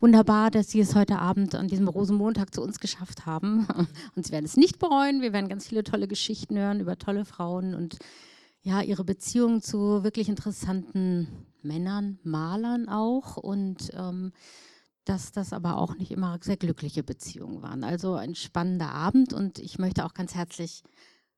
wunderbar, dass Sie es heute Abend an diesem Rosenmontag zu uns geschafft haben. Und Sie werden es nicht bereuen. Wir werden ganz viele tolle Geschichten hören über tolle Frauen und ja, ihre Beziehung zu wirklich interessanten Männern, Malern auch. Und ähm, dass das aber auch nicht immer sehr glückliche Beziehungen waren. Also ein spannender Abend und ich möchte auch ganz herzlich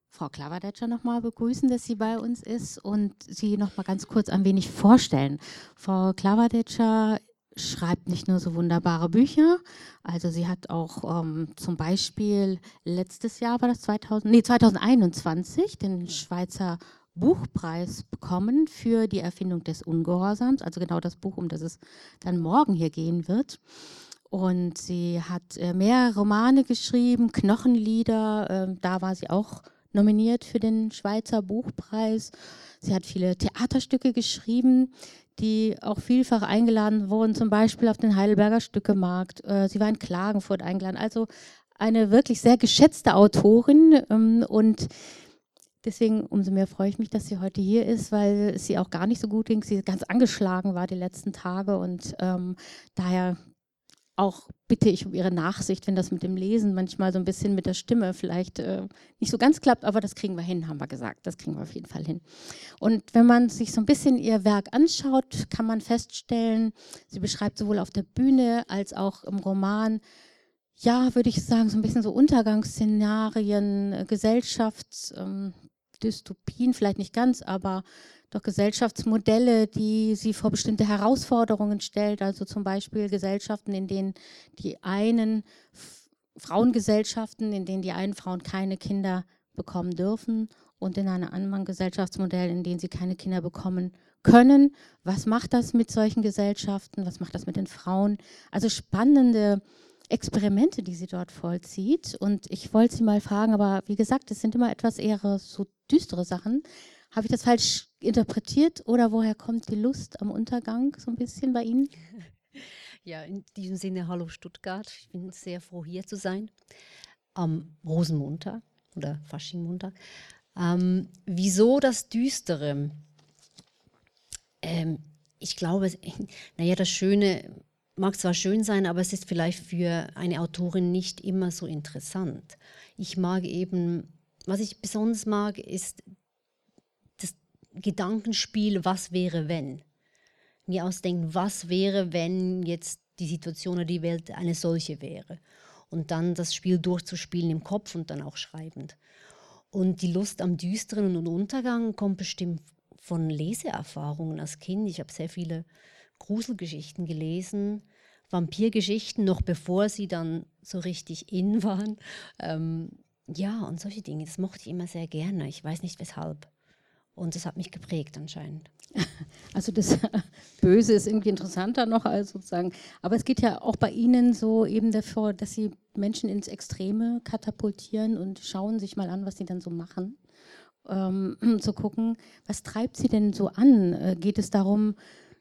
Frau Klavadetscher nochmal begrüßen, dass sie bei uns ist und sie nochmal ganz kurz ein wenig vorstellen. Frau Klavadetscher schreibt nicht nur so wunderbare Bücher, also sie hat auch ähm, zum Beispiel letztes Jahr war das 2000, nee, 2021 den Schweizer Buchpreis bekommen für die Erfindung des Ungehorsams, also genau das Buch, um das es dann morgen hier gehen wird. Und sie hat äh, mehrere Romane geschrieben, Knochenlieder, äh, da war sie auch nominiert für den Schweizer Buchpreis. Sie hat viele Theaterstücke geschrieben, die auch vielfach eingeladen wurden, zum Beispiel auf den Heidelberger Stückemarkt. Äh, sie war in Klagenfurt eingeladen. Also eine wirklich sehr geschätzte Autorin ähm, und Deswegen umso mehr freue ich mich, dass sie heute hier ist, weil ihr auch gar nicht so gut ging. Sie ganz angeschlagen war die letzten Tage und ähm, daher auch bitte ich um Ihre Nachsicht, wenn das mit dem Lesen manchmal so ein bisschen mit der Stimme vielleicht äh, nicht so ganz klappt, aber das kriegen wir hin, haben wir gesagt. Das kriegen wir auf jeden Fall hin. Und wenn man sich so ein bisschen ihr Werk anschaut, kann man feststellen, sie beschreibt sowohl auf der Bühne als auch im Roman, ja, würde ich sagen, so ein bisschen so Untergangsszenarien, äh, Gesellschaftsdystopien, ähm, vielleicht nicht ganz, aber doch Gesellschaftsmodelle, die sie vor bestimmte Herausforderungen stellt, also zum Beispiel Gesellschaften, in denen die einen Frauengesellschaften, in denen die einen Frauen keine Kinder bekommen dürfen und in einem anderen Gesellschaftsmodell, in denen sie keine Kinder bekommen können. Was macht das mit solchen Gesellschaften? Was macht das mit den Frauen? Also spannende Experimente, die sie dort vollzieht. Und ich wollte sie mal fragen, aber wie gesagt, es sind immer etwas eher so düstere Sachen. Habe ich das falsch interpretiert oder woher kommt die Lust am Untergang so ein bisschen bei Ihnen? Ja, in diesem Sinne, hallo Stuttgart. Ich bin sehr froh, hier zu sein. Am Rosenmontag oder Faschingmontag. Ähm, wieso das Düstere? Ähm, ich glaube, naja, das Schöne mag zwar schön sein, aber es ist vielleicht für eine Autorin nicht immer so interessant. Ich mag eben, was ich besonders mag, ist Gedankenspiel, was wäre, wenn. Mir ausdenken, was wäre, wenn jetzt die Situation oder die Welt eine solche wäre. Und dann das Spiel durchzuspielen im Kopf und dann auch schreibend. Und die Lust am Düsteren und Untergang kommt bestimmt von Leseerfahrungen als Kind. Ich habe sehr viele Gruselgeschichten gelesen, Vampirgeschichten, noch bevor sie dann so richtig in waren. Ähm, ja, und solche Dinge, das mochte ich immer sehr gerne. Ich weiß nicht weshalb. Und das hat mich geprägt anscheinend. Also das Böse ist irgendwie interessanter noch als sozusagen. Aber es geht ja auch bei Ihnen so eben davor, dass Sie Menschen ins Extreme katapultieren und schauen sich mal an, was sie dann so machen. Ähm, zu gucken, was treibt Sie denn so an? Äh, geht es darum,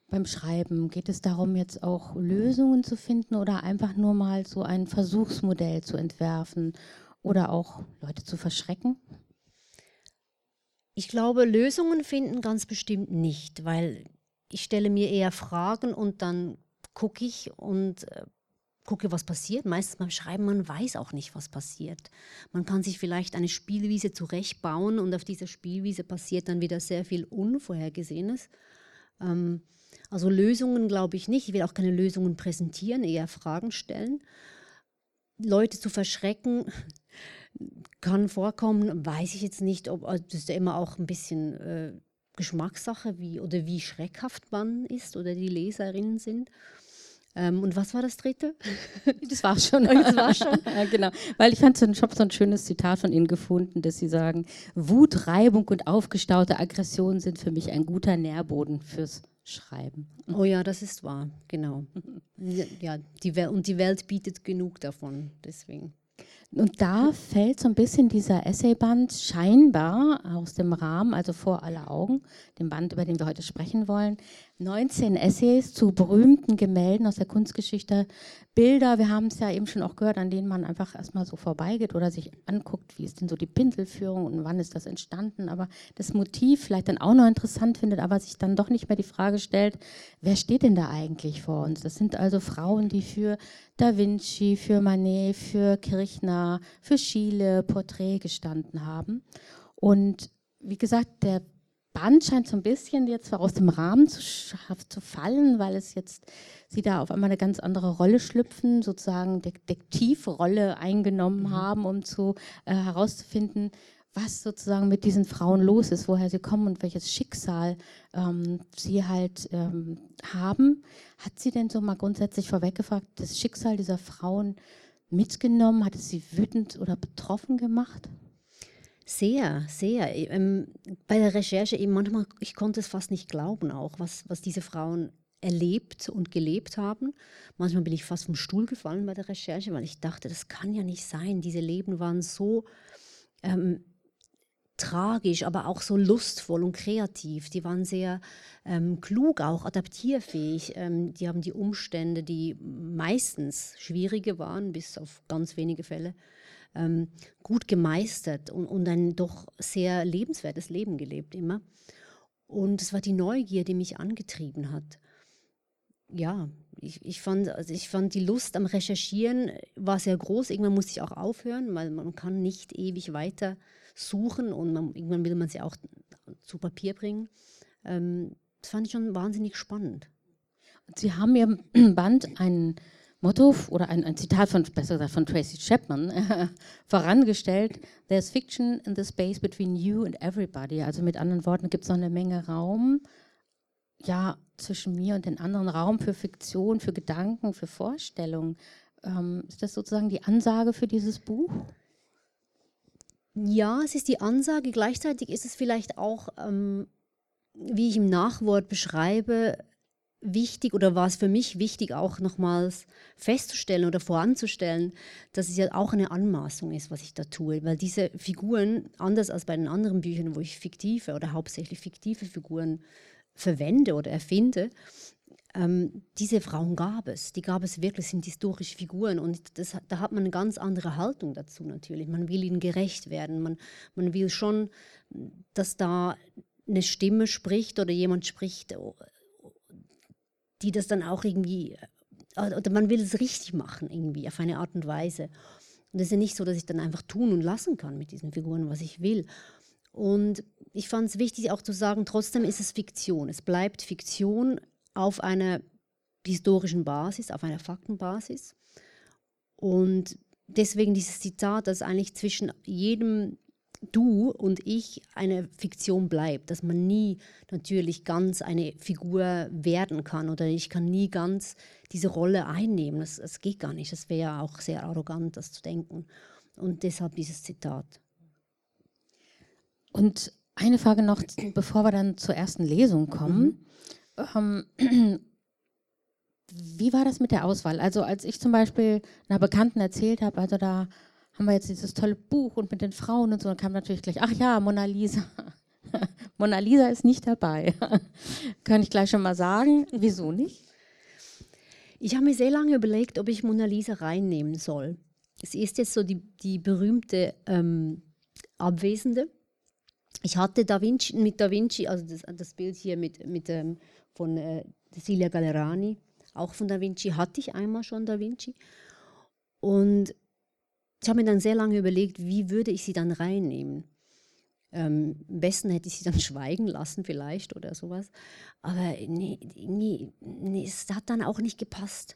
beim Schreiben, geht es darum, jetzt auch Lösungen zu finden oder einfach nur mal so ein Versuchsmodell zu entwerfen oder auch Leute zu verschrecken? Ich glaube, Lösungen finden ganz bestimmt nicht, weil ich stelle mir eher Fragen und dann gucke ich und äh, gucke, was passiert. Meistens beim Schreiben, man weiß auch nicht, was passiert. Man kann sich vielleicht eine Spielwiese zurechtbauen und auf dieser Spielwiese passiert dann wieder sehr viel Unvorhergesehenes. Ähm, also Lösungen glaube ich nicht. Ich will auch keine Lösungen präsentieren, eher Fragen stellen. Leute zu verschrecken, kann vorkommen, weiß ich jetzt nicht, ob also das ist ja immer auch ein bisschen äh, Geschmackssache, wie oder wie schreckhaft man ist oder die Leserinnen sind. Ähm, und was war das dritte? Das war schon. das war schon. ja, genau. Weil ich fand, so, ich habe so ein schönes Zitat von Ihnen gefunden, dass Sie sagen: Wut, Reibung und aufgestaute Aggression sind für mich ein guter Nährboden fürs Schreiben. Oh ja, das ist wahr, genau. ja, die und die Welt bietet genug davon, deswegen. Und da fällt so ein bisschen dieser Essayband scheinbar aus dem Rahmen, also vor aller Augen, dem Band, über den wir heute sprechen wollen. 19 Essays zu berühmten Gemälden aus der Kunstgeschichte, Bilder, wir haben es ja eben schon auch gehört, an denen man einfach erstmal so vorbeigeht oder sich anguckt, wie ist denn so die Pinselführung und wann ist das entstanden, aber das Motiv vielleicht dann auch noch interessant findet, aber sich dann doch nicht mehr die Frage stellt, wer steht denn da eigentlich vor uns? Das sind also Frauen, die für Da Vinci, für Manet, für Kirchner, für Schiele Porträt gestanden haben. Und wie gesagt, der Band scheint so ein bisschen jetzt aus dem Rahmen zu, zu fallen, weil es jetzt sie da auf einmal eine ganz andere Rolle schlüpfen, sozusagen Detektivrolle eingenommen mhm. haben, um zu äh, herauszufinden, was sozusagen mit diesen Frauen los ist, woher sie kommen und welches Schicksal ähm, sie halt ähm, haben. Hat sie denn so mal grundsätzlich vorweggefragt, das Schicksal dieser Frauen mitgenommen? Hat es sie wütend oder betroffen gemacht? Sehr, sehr. Ähm, bei der Recherche eben manchmal, ich konnte es fast nicht glauben auch, was, was diese Frauen erlebt und gelebt haben. Manchmal bin ich fast vom Stuhl gefallen bei der Recherche, weil ich dachte, das kann ja nicht sein. Diese Leben waren so ähm, tragisch, aber auch so lustvoll und kreativ. Die waren sehr ähm, klug, auch adaptierfähig. Ähm, die haben die Umstände, die meistens schwierige waren, bis auf ganz wenige Fälle, ähm, gut gemeistert und, und ein doch sehr lebenswertes Leben gelebt immer. Und es war die Neugier, die mich angetrieben hat. Ja, ich, ich, fand, also ich fand die Lust am Recherchieren war sehr groß. Irgendwann musste ich auch aufhören, weil man kann nicht ewig weiter suchen und man, irgendwann will man sie auch zu Papier bringen. Ähm, das fand ich schon wahnsinnig spannend. Sie haben Ihrem Band einen Motto oder ein, ein Zitat von, besser gesagt, von Tracy Chapman vorangestellt: There's fiction in the space between you and everybody. Also mit anderen Worten gibt es noch eine Menge Raum, ja, zwischen mir und den anderen Raum für Fiktion, für Gedanken, für Vorstellungen. Ähm, ist das sozusagen die Ansage für dieses Buch? Ja, es ist die Ansage. Gleichzeitig ist es vielleicht auch, ähm, wie ich im Nachwort beschreibe, wichtig oder war es für mich wichtig, auch nochmals festzustellen oder voranzustellen, dass es ja auch eine Anmaßung ist, was ich da tue. Weil diese Figuren, anders als bei den anderen Büchern, wo ich fiktive oder hauptsächlich fiktive Figuren verwende oder erfinde, ähm, diese Frauen gab es. Die gab es wirklich, sind historische Figuren. Und das, da hat man eine ganz andere Haltung dazu natürlich. Man will ihnen gerecht werden. Man, man will schon, dass da eine Stimme spricht oder jemand spricht, die das dann auch irgendwie, äh, oder man will es richtig machen irgendwie, auf eine Art und Weise. Und es ist ja nicht so, dass ich dann einfach tun und lassen kann mit diesen Figuren, was ich will. Und ich fand es wichtig auch zu sagen, trotzdem ist es Fiktion. Es bleibt Fiktion auf einer historischen Basis, auf einer Faktenbasis. Und deswegen dieses Zitat, dass eigentlich zwischen jedem du und ich eine Fiktion bleibt, dass man nie natürlich ganz eine Figur werden kann oder ich kann nie ganz diese Rolle einnehmen. Das, das geht gar nicht. Das wäre ja auch sehr arrogant, das zu denken. Und deshalb dieses Zitat. Und eine Frage noch, bevor wir dann zur ersten Lesung kommen. Mhm. Ähm, wie war das mit der Auswahl? Also als ich zum Beispiel einer Bekannten erzählt habe, also da haben wir jetzt dieses tolle Buch und mit den Frauen und so, dann kam natürlich gleich, ach ja, Mona Lisa. Mona Lisa ist nicht dabei. Kann ich gleich schon mal sagen. Wieso nicht? Ich habe mir sehr lange überlegt, ob ich Mona Lisa reinnehmen soll. Es ist jetzt so die, die berühmte ähm, Abwesende. Ich hatte da Vinci, mit Da Vinci, also das, das Bild hier mit, mit, ähm, von äh, Cecilia Gallerani, auch von Da Vinci, hatte ich einmal schon Da Vinci. Und ich habe mir dann sehr lange überlegt, wie würde ich sie dann reinnehmen. Ähm, am besten hätte ich sie dann schweigen lassen vielleicht oder sowas. Aber nee, nee, nee, es hat dann auch nicht gepasst.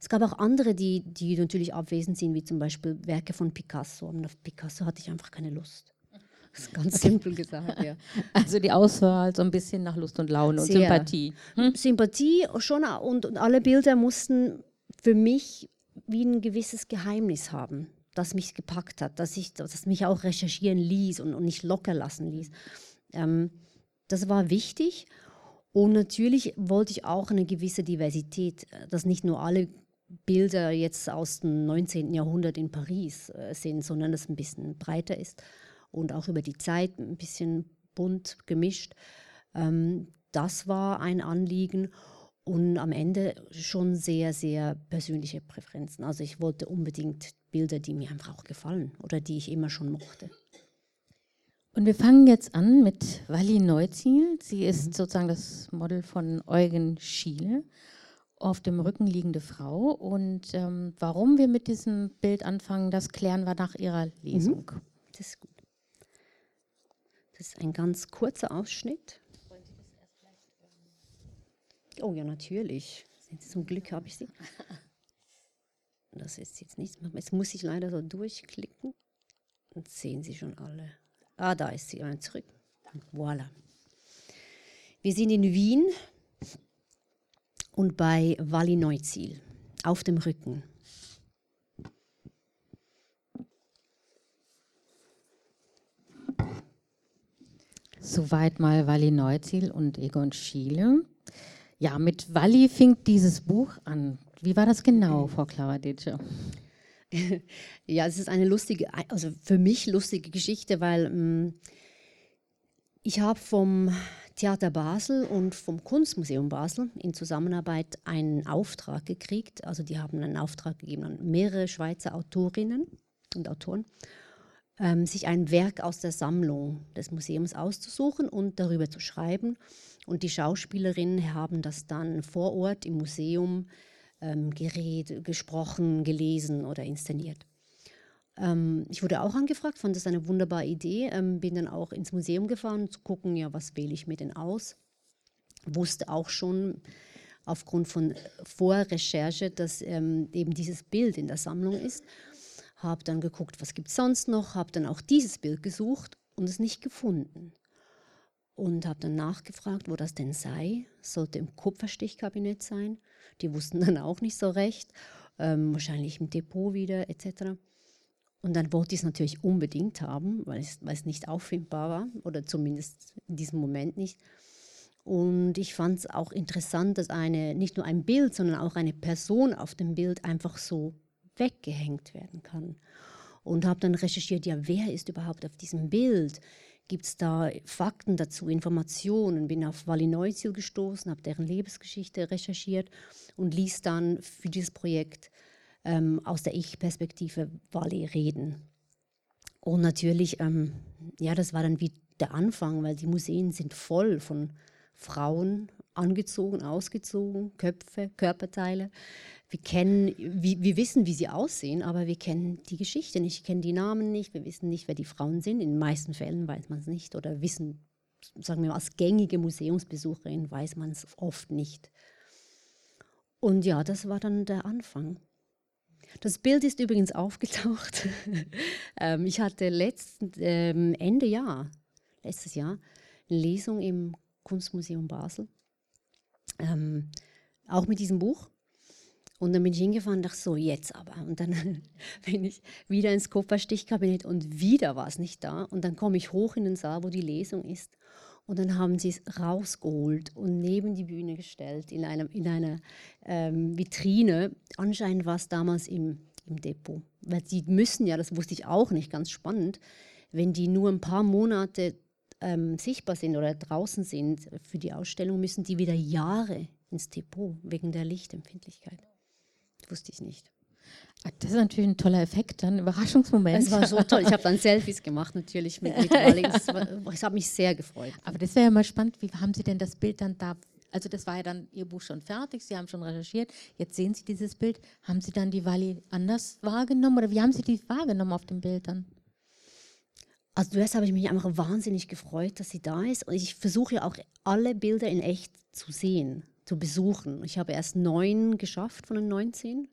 Es gab auch andere, die, die natürlich abwesend sind, wie zum Beispiel Werke von Picasso. Und auf Picasso hatte ich einfach keine Lust. Das ist ganz simpel gesagt, ja. Also die Auswahl so ein bisschen nach Lust und Laune Sehr. und Sympathie. Hm? Sympathie schon und, und alle Bilder mussten für mich wie ein gewisses Geheimnis haben das mich gepackt hat, dass ich das mich auch recherchieren ließ und, und nicht locker lassen ließ. Ähm, das war wichtig. Und natürlich wollte ich auch eine gewisse Diversität, dass nicht nur alle Bilder jetzt aus dem 19. Jahrhundert in Paris äh, sind, sondern es ein bisschen breiter ist und auch über die Zeit ein bisschen bunt gemischt. Ähm, das war ein Anliegen und am Ende schon sehr, sehr persönliche Präferenzen. Also ich wollte unbedingt Bilder, die mir einfach auch gefallen oder die ich immer schon mochte. Und wir fangen jetzt an mit Wally Neuziel. Sie ist mhm. sozusagen das Model von Eugen Schiele, auf dem Rücken liegende Frau. Und ähm, warum wir mit diesem Bild anfangen, das klären wir nach ihrer Lesung. Mhm. Das ist gut. Das ist ein ganz kurzer Ausschnitt. Oh ja, natürlich. Zum Glück habe ich sie. Das ist jetzt nichts. Jetzt muss ich leider so durchklicken. Und sehen Sie schon alle. Ah, da ist sie. Ein zurück. Voilà. Wir sind in Wien und bei Walli Neuzil auf dem Rücken. Soweit mal Walli Neuzil und Egon Schiele. Ja, mit Walli fing dieses Buch an. Wie war das genau, Frau Klavadice? ja, es ist eine lustige, also für mich lustige Geschichte, weil ähm, ich habe vom Theater Basel und vom Kunstmuseum Basel in Zusammenarbeit einen Auftrag gekriegt. Also die haben einen Auftrag gegeben an mehrere Schweizer Autorinnen und Autoren, ähm, sich ein Werk aus der Sammlung des Museums auszusuchen und darüber zu schreiben. Und die Schauspielerinnen haben das dann vor Ort im Museum ähm, geredet, gesprochen, gelesen oder inszeniert. Ähm, ich wurde auch angefragt, fand das eine wunderbare Idee, ähm, bin dann auch ins Museum gefahren, zu gucken, ja, was wähle ich mir denn aus. Wusste auch schon aufgrund von Vorrecherche, dass ähm, eben dieses Bild in der Sammlung ist. Habe dann geguckt, was gibt es sonst noch, habe dann auch dieses Bild gesucht und es nicht gefunden und habe dann nachgefragt, wo das denn sei. Sollte im Kupferstichkabinett sein. Die wussten dann auch nicht so recht. Ähm, wahrscheinlich im Depot wieder etc. Und dann wollte ich es natürlich unbedingt haben, weil es, weil es nicht auffindbar war oder zumindest in diesem Moment nicht. Und ich fand es auch interessant, dass eine, nicht nur ein Bild, sondern auch eine Person auf dem Bild einfach so weggehängt werden kann. Und habe dann recherchiert, ja, wer ist überhaupt auf diesem Bild? Gibt es da Fakten dazu, Informationen. Bin auf Wally Neuzil gestoßen, habe deren Lebensgeschichte recherchiert und ließ dann für dieses Projekt ähm, aus der Ich-Perspektive Wally reden. Und natürlich, ähm, ja, das war dann wie der Anfang, weil die Museen sind voll von Frauen, angezogen, ausgezogen, Köpfe, Körperteile. Wir kennen, wir, wir wissen, wie sie aussehen, aber wir kennen die Geschichte nicht, wir kennen die Namen nicht, wir wissen nicht, wer die Frauen sind. In den meisten Fällen weiß man es nicht oder wissen, sagen wir mal, als gängige Museumsbesucherin weiß man es oft nicht. Und ja, das war dann der Anfang. Das Bild ist übrigens aufgetaucht. ähm, ich hatte letzten, ähm, Ende Jahr, letztes Jahr, eine Lesung im Kunstmuseum Basel. Ähm, auch mit diesem Buch. Und dann bin ich hingefahren und dachte, so, jetzt aber. Und dann bin ich wieder ins Kupferstichkabinett und wieder war es nicht da. Und dann komme ich hoch in den Saal, wo die Lesung ist. Und dann haben sie es rausgeholt und neben die Bühne gestellt in einer, in einer ähm, Vitrine. Anscheinend war es damals im, im Depot. Weil sie müssen ja, das wusste ich auch nicht, ganz spannend, wenn die nur ein paar Monate ähm, sichtbar sind oder draußen sind für die Ausstellung, müssen die wieder Jahre ins Depot wegen der Lichtempfindlichkeit. Wusste ich nicht. Ah, das ist natürlich ein toller Effekt, ein Überraschungsmoment. Es war so toll. Ich habe dann Selfies gemacht, natürlich mit, mit Alex. Ich habe mich sehr gefreut. Aber das wäre ja mal spannend. Wie haben Sie denn das Bild dann da? Also das war ja dann Ihr Buch schon fertig. Sie haben schon recherchiert. Jetzt sehen Sie dieses Bild. Haben Sie dann die Wally anders wahrgenommen oder wie haben Sie die wahrgenommen auf dem Bild dann? Also zuerst habe ich mich einfach wahnsinnig gefreut, dass sie da ist. Und ich versuche ja auch alle Bilder in echt zu sehen, zu besuchen. Ich habe erst neun geschafft von den 19.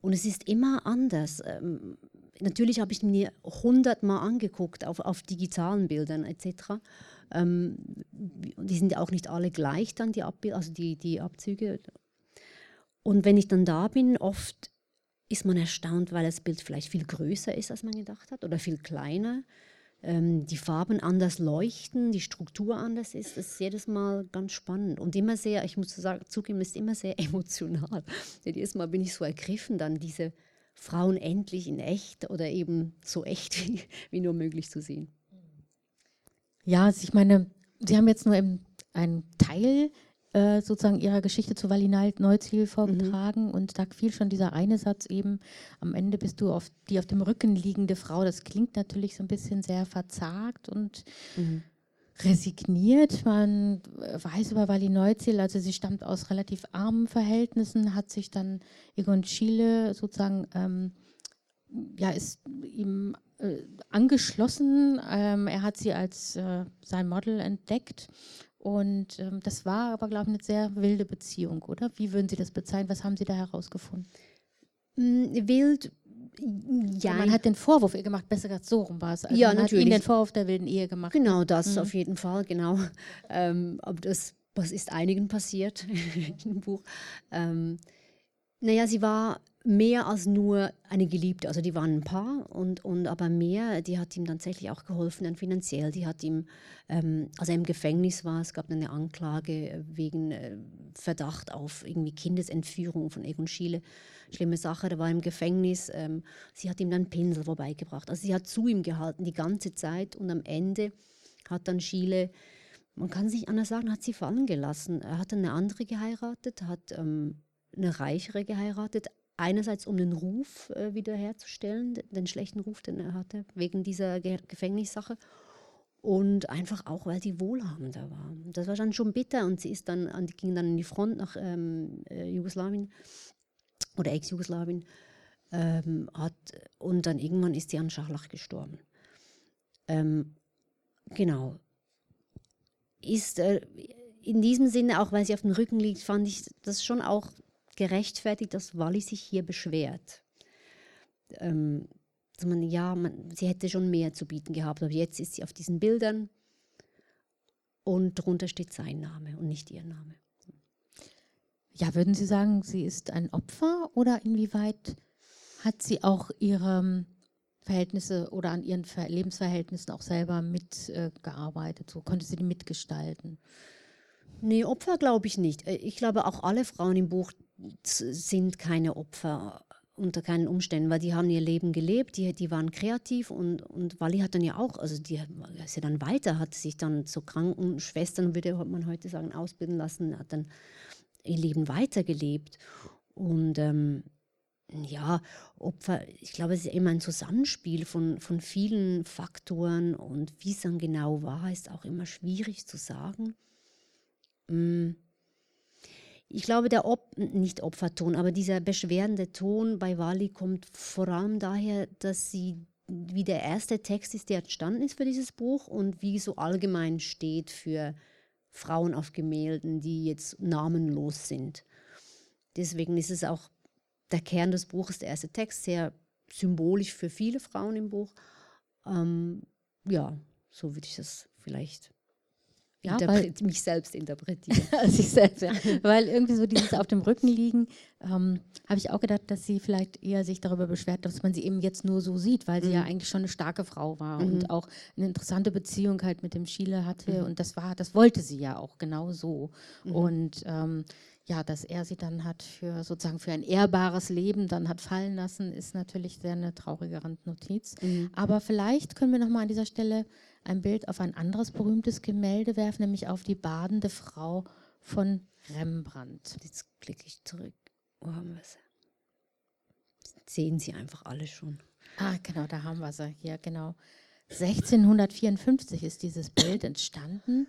Und es ist immer anders. Ähm, natürlich habe ich mir hundertmal angeguckt auf, auf digitalen Bildern etc. Ähm, die sind auch nicht alle gleich dann, die, Abbild also die, die Abzüge. Und wenn ich dann da bin, oft ist man erstaunt, weil das Bild vielleicht viel größer ist, als man gedacht hat oder viel kleiner ähm, die Farben anders leuchten, die Struktur anders ist. Das ist jedes Mal ganz spannend und immer sehr, ich muss sagen, zugeben, ist immer sehr emotional. jedes Mal bin ich so ergriffen, dann diese Frauen endlich in echt oder eben so echt wie, wie nur möglich zu sehen. Ja, also ich meine, Sie haben jetzt nur einen Teil äh, sozusagen ihrer Geschichte zu Valinal Neuziel vorgetragen mhm. und da fiel schon dieser eine Satz eben, am Ende bist du auf die auf dem Rücken liegende Frau. Das klingt natürlich so ein bisschen sehr verzagt und mhm. resigniert. Man weiß über Wally Neuziel, also sie stammt aus relativ armen Verhältnissen, hat sich dann Egon Schiele sozusagen ähm, ja, ist ihm äh, angeschlossen. Ähm, er hat sie als äh, sein Model entdeckt und ähm, das war aber, glaube ich, eine sehr wilde Beziehung, oder? Wie würden Sie das bezeichnen? Was haben Sie da herausgefunden? Mm, wild, ja. Man hat den Vorwurf ihr gemacht, besser gesagt, so rum war es. Also ja, man natürlich. hat ihnen den Vorwurf der wilden Ehe gemacht. Genau, das mhm. auf jeden Fall, genau. Ähm, aber das, was ist einigen passiert im Buch? Ähm, naja, sie war mehr als nur eine Geliebte. Also die waren ein Paar und, und aber mehr, die hat ihm tatsächlich auch geholfen, dann finanziell. Die hat ihm, ähm, als er im Gefängnis war, es gab eine Anklage wegen äh, Verdacht auf irgendwie Kindesentführung von Egon Schiele. Schlimme Sache, der war im Gefängnis. Ähm, sie hat ihm dann Pinsel vorbeigebracht. Also sie hat zu ihm gehalten die ganze Zeit und am Ende hat dann Schiele man kann sich anders sagen, hat sie fallen gelassen. Er hat dann eine andere geheiratet, hat ähm, eine reichere geheiratet, einerseits um den Ruf äh, wiederherzustellen, den schlechten Ruf, den er hatte, wegen dieser Ge Gefängnissache. Und einfach auch, weil sie wohlhabender war. Das war dann schon bitter und sie ist dann, an, ging dann in die Front nach ähm, äh, Jugoslawien oder Ex-Jugoslawien. Ähm, und dann irgendwann ist sie an Scharlach gestorben. Ähm, genau. Ist äh, in diesem Sinne, auch weil sie auf dem Rücken liegt, fand ich das schon auch gerechtfertigt, dass Wally sich hier beschwert. Ähm, man, ja, man, sie hätte schon mehr zu bieten gehabt, aber jetzt ist sie auf diesen Bildern und darunter steht sein Name und nicht ihr Name. Ja, würden Sie sagen, sie ist ein Opfer oder inwieweit hat sie auch ihre Verhältnisse oder an ihren Lebensverhältnissen auch selber mitgearbeitet? Äh, so konnte sie die mitgestalten? Nee, Opfer glaube ich nicht. Äh, ich glaube, auch alle Frauen im Buch sind keine Opfer unter keinen Umständen, weil die haben ihr Leben gelebt, die, die waren kreativ und, und Wally hat dann ja auch, also die ist ja dann weiter, hat sich dann zu Krankenschwestern, würde man heute sagen, ausbilden lassen, hat dann ihr Leben weitergelebt. Und ähm, ja, Opfer, ich glaube, es ist immer ein Zusammenspiel von, von vielen Faktoren und wie es dann genau war, ist auch immer schwierig zu sagen. Mm ich glaube, der Op nicht Opferton, aber dieser beschwerende Ton bei Wally kommt vor allem daher, dass sie wie der erste Text ist, der entstanden ist für dieses Buch und wie so allgemein steht für Frauen auf Gemälden, die jetzt namenlos sind. Deswegen ist es auch der Kern des Buches, der erste Text, sehr symbolisch für viele Frauen im Buch. Ähm, ja, so würde ich das vielleicht ja, weil, mich selbst interpretieren. sich selbst, ja. weil irgendwie so dieses auf dem Rücken liegen, ähm, habe ich auch gedacht, dass sie vielleicht eher sich darüber beschwert, dass man sie eben jetzt nur so sieht, weil sie ja mhm. eigentlich schon eine starke Frau war mhm. und auch eine interessante Beziehung halt mit dem Chile hatte mhm. und das war, das wollte sie ja auch genau so. Mhm. Und ähm, ja, dass er sie dann hat für sozusagen für ein ehrbares Leben dann hat fallen lassen, ist natürlich sehr eine traurige Randnotiz. Mhm. Aber vielleicht können wir noch mal an dieser Stelle ein Bild auf ein anderes berühmtes Gemälde werfen, nämlich auf die badende Frau von Rembrandt. Jetzt klicke ich zurück. Wo haben wir sie? Sehen Sie einfach alle schon. Ah, genau, da haben wir sie. Ja, genau. 1654 ist dieses Bild entstanden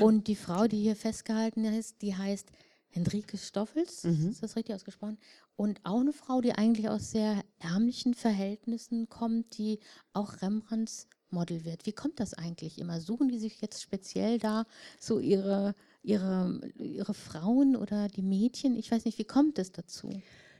und die Frau, die hier festgehalten ist, die heißt Henrike Stoffels, mhm. ist das richtig ausgesprochen? Und auch eine Frau, die eigentlich aus sehr ärmlichen Verhältnissen kommt, die auch Rembrandts Model wird. Wie kommt das eigentlich immer? Suchen die sich jetzt speziell da so ihre, ihre, ihre Frauen oder die Mädchen? Ich weiß nicht, wie kommt es dazu?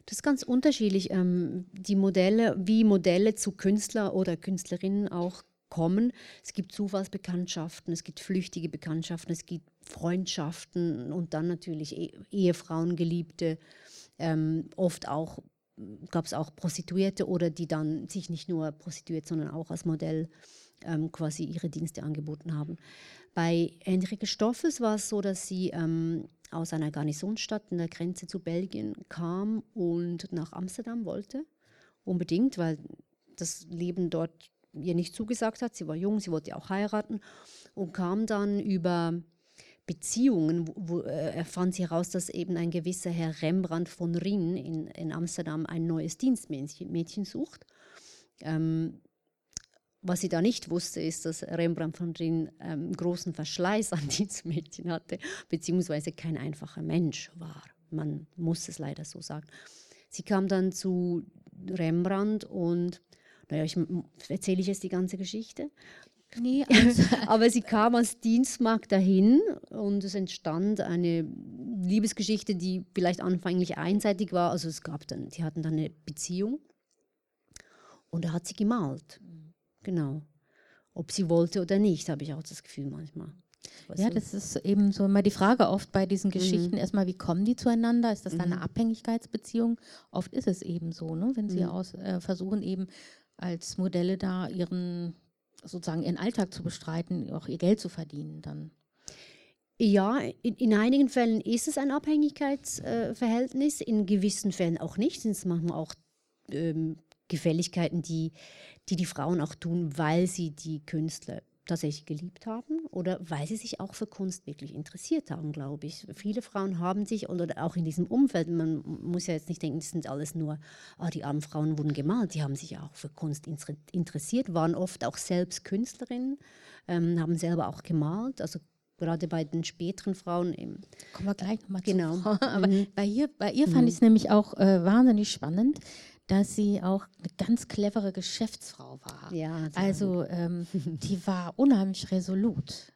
Das ist ganz unterschiedlich. Ähm, die Modelle, wie Modelle zu Künstler oder Künstlerinnen auch kommen. Es gibt Zufallsbekanntschaften, es gibt flüchtige Bekanntschaften, es gibt Freundschaften und dann natürlich e Ehefrauen, Geliebte, ähm, oft auch gab es auch Prostituierte oder die dann sich nicht nur prostituiert, sondern auch als Modell ähm, quasi ihre Dienste angeboten haben. Bei Henrike Stoffels war es so, dass sie ähm, aus einer Garnisonsstadt in der Grenze zu Belgien kam und nach Amsterdam wollte. Unbedingt, weil das Leben dort ihr nicht zugesagt hat. Sie war jung, sie wollte auch heiraten und kam dann über Beziehungen, wo, äh, erfand sie heraus, dass eben ein gewisser Herr Rembrandt von Rijn in, in Amsterdam ein neues Dienstmädchen sucht. Ähm, was sie da nicht wusste, ist, dass Rembrandt von Rijn ähm, großen Verschleiß an Dienstmädchen hatte, beziehungsweise kein einfacher Mensch war. Man muss es leider so sagen. Sie kam dann zu Rembrandt und, naja, ich erzähle ich jetzt die ganze Geschichte. Nee, also aber sie kam als Dienstmarkt dahin und es entstand eine Liebesgeschichte, die vielleicht anfänglich einseitig war. Also es gab dann, die hatten dann eine Beziehung und er hat sie gemalt. Genau. Ob sie wollte oder nicht, habe ich auch das Gefühl manchmal. Was ja, das ist eben so immer die Frage oft bei diesen Geschichten. Mhm. Erstmal, wie kommen die zueinander? Ist das mhm. eine Abhängigkeitsbeziehung? Oft ist es eben so, ne? wenn sie mhm. aus, äh, versuchen, eben als Modelle da ihren sozusagen ihren Alltag zu bestreiten, auch ihr Geld zu verdienen dann. Ja, in, in einigen Fällen ist es ein Abhängigkeitsverhältnis, äh, in gewissen Fällen auch nicht. Sind es manchmal auch ähm, Gefälligkeiten, die, die die Frauen auch tun, weil sie die Künstler tatsächlich geliebt haben oder weil sie sich auch für Kunst wirklich interessiert haben, glaube ich. Viele Frauen haben sich, oder auch in diesem Umfeld, man muss ja jetzt nicht denken, das sind alles nur, ah, die armen Frauen wurden gemalt, die haben sich auch für Kunst interessiert, waren oft auch selbst Künstlerinnen, ähm, haben selber auch gemalt, also gerade bei den späteren Frauen. Im Kommen wir gleich nochmal genau. zu. Aber mhm. bei, ihr, bei ihr fand mhm. ich es nämlich auch äh, wahnsinnig spannend, dass sie auch eine ganz clevere Geschäftsfrau war. Ja, also ähm, die war unheimlich resolut.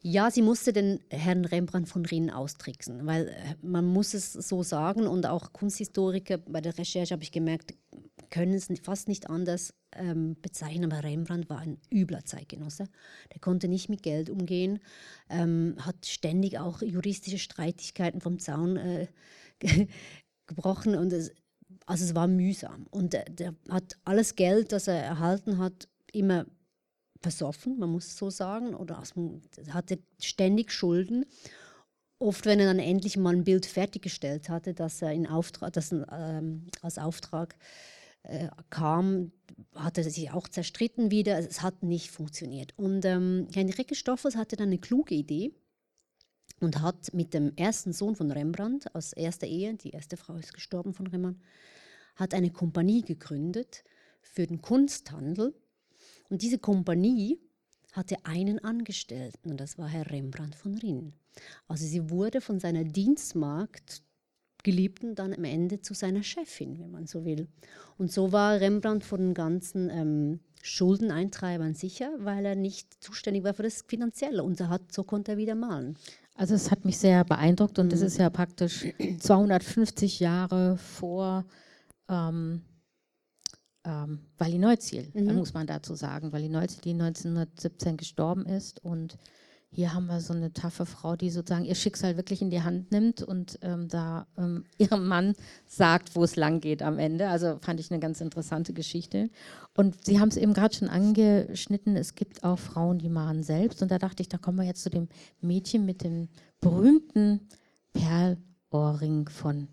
Ja, sie musste den Herrn Rembrandt von Rijn austricksen, weil äh, man muss es so sagen und auch Kunsthistoriker bei der Recherche habe ich gemerkt, können es fast nicht anders ähm, bezeichnen, aber Rembrandt war ein übler Zeitgenosse. Der konnte nicht mit Geld umgehen, ähm, hat ständig auch juristische Streitigkeiten vom Zaun äh, gebrochen und es, also es war mühsam. Und der, der, hat alles Geld, das er erhalten hat, immer versoffen, man muss es so sagen, oder hatte ständig Schulden. Oft, wenn er dann endlich mal ein Bild fertiggestellt hatte, das er in Auftrag, das ähm, als Auftrag äh, kam, hat er sich auch zerstritten wieder. Es hat nicht funktioniert. Und ähm, Henrike Stoffels hatte dann eine kluge Idee und hat mit dem ersten Sohn von Rembrandt aus erster Ehe, die erste Frau ist gestorben von Rembrandt, hat eine Kompanie gegründet für den Kunsthandel. Und diese Kompanie hatte einen Angestellten und das war Herr Rembrandt von Rijn. Also sie wurde von seiner Dienstmagd Geliebten dann am Ende zu seiner Chefin, wenn man so will. Und so war Rembrandt von den ganzen ähm, Schuldeneintreibern sicher, weil er nicht zuständig war für das Finanzielle. Und er hat, so konnte er wieder malen. Also es hat mich sehr beeindruckt und es mhm. ist ja praktisch 250 Jahre vor ähm, ähm, Wally Neuziel, mhm. muss man dazu sagen. Wally Neuziel, die 1917 gestorben ist. Und hier haben wir so eine taffe Frau, die sozusagen ihr Schicksal wirklich in die Hand nimmt und ähm, da ähm, ihrem Mann sagt, wo es lang geht am Ende. Also fand ich eine ganz interessante Geschichte. Und Sie haben es eben gerade schon angeschnitten, es gibt auch Frauen, die malen selbst. Und da dachte ich, da kommen wir jetzt zu dem Mädchen mit dem berühmten Perlohrring von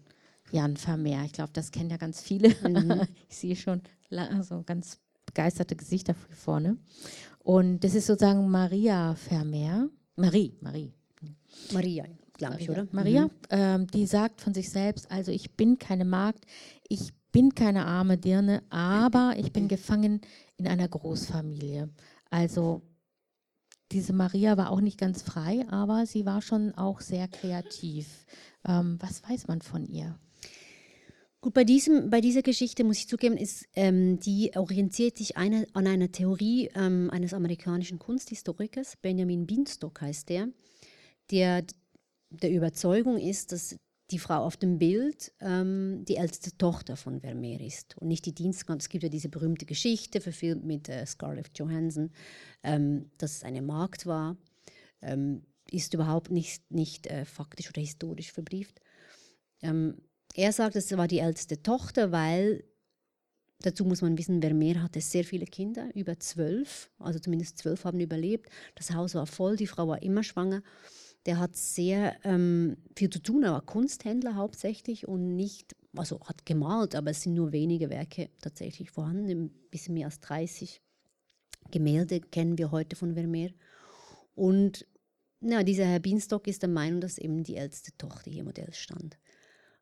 Jan Vermeer. Ich glaube, das kennen ja ganz viele. Mhm. ich sehe schon also ganz begeisterte Gesichter hier vorne. Und das ist sozusagen Maria Vermeer. Marie, Marie. Maria, glaube ich, oder? Maria, mhm. ähm, die sagt von sich selbst, also ich bin keine Magd, ich bin keine arme Dirne, aber ich bin gefangen in einer Großfamilie. Also diese Maria war auch nicht ganz frei, aber sie war schon auch sehr kreativ. Ähm, was weiß man von ihr? Gut, bei, diesem, bei dieser Geschichte muss ich zugeben, ist, ähm, die orientiert sich eine, an einer Theorie ähm, eines amerikanischen Kunsthistorikers, Benjamin Beanstalk heißt der, der der Überzeugung ist, dass die Frau auf dem Bild ähm, die älteste Tochter von Vermeer ist und nicht die Dienstmagd. Es gibt ja diese berühmte Geschichte, verfilmt mit äh, Scarlett Johansson, ähm, dass es eine Magd war, ähm, ist überhaupt nicht, nicht äh, faktisch oder historisch verbrieft. Er sagt, es war die älteste Tochter, weil Dazu muss man wissen, Vermeer hatte sehr viele Kinder, über zwölf, also zumindest zwölf haben überlebt. Das Haus war voll, die Frau war immer schwanger. Der hat sehr ähm, viel zu tun, er war Kunsthändler hauptsächlich und nicht, also hat gemalt, aber es sind nur wenige Werke tatsächlich vorhanden, ein bisschen mehr als 30 Gemälde kennen wir heute von Vermeer. Und ja, dieser Herr Bienstock ist der Meinung, dass eben die älteste Tochter hier Modell stand.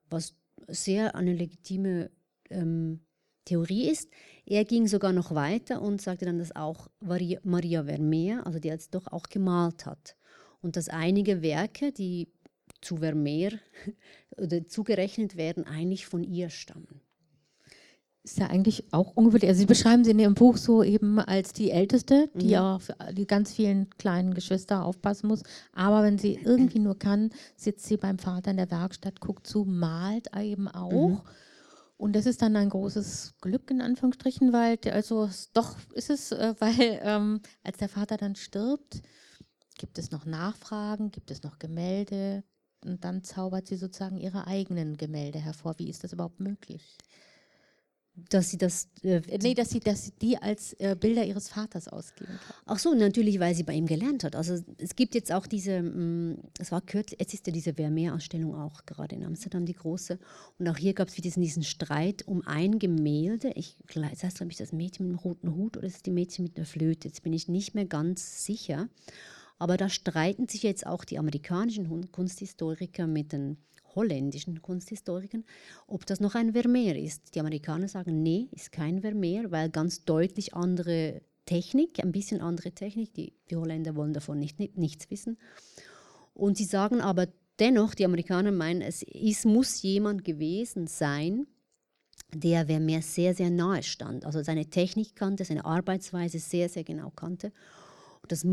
Was sehr eine legitime ähm, Theorie ist. Er ging sogar noch weiter und sagte dann, dass auch Maria Vermeer, also die jetzt doch auch gemalt hat. Und dass einige Werke, die zu Vermeer oder zugerechnet werden, eigentlich von ihr stammen. Ist ja eigentlich auch ungewöhnlich. Also Sie beschreiben sie in Ihrem Buch so eben als die Älteste, die mhm. auf die ganz vielen kleinen Geschwister aufpassen muss. Aber wenn sie irgendwie nur kann, sitzt sie beim Vater in der Werkstatt, guckt zu, malt eben auch. Mhm. Und das ist dann ein großes Glück in Anführungsstrichen, weil also doch ist es, äh, weil ähm, als der Vater dann stirbt, gibt es noch Nachfragen, gibt es noch Gemälde und dann zaubert sie sozusagen ihre eigenen Gemälde hervor. Wie ist das überhaupt möglich? Dass sie das. Äh, nee, dass sie, dass sie die als äh, Bilder ihres Vaters ausgeben kann. Ach so, natürlich, weil sie bei ihm gelernt hat. Also es gibt jetzt auch diese, mh, mm, es war kürzlich, jetzt ist ja diese Vermeer-Ausstellung auch gerade in Amsterdam, die große. Und auch hier gab es wieder diesen, diesen Streit um ein Gemälde. Ich das heißt, glaube ich, das Mädchen mit dem roten Hut oder ist es die Mädchen mit der Flöte? Jetzt bin ich nicht mehr ganz sicher. Aber da streiten sich jetzt auch die amerikanischen Kunsthistoriker mit den holländischen Kunsthistorikern, ob das noch ein Vermeer ist. Die Amerikaner sagen, nee, ist kein Vermeer, weil ganz deutlich andere Technik, ein bisschen andere Technik. Die, die Holländer wollen davon nicht, nicht, nichts wissen. Und sie sagen aber dennoch, die Amerikaner meinen, es ist, muss jemand gewesen sein, der Vermeer sehr, sehr nahe stand. Also seine Technik kannte, seine Arbeitsweise sehr, sehr genau kannte. Das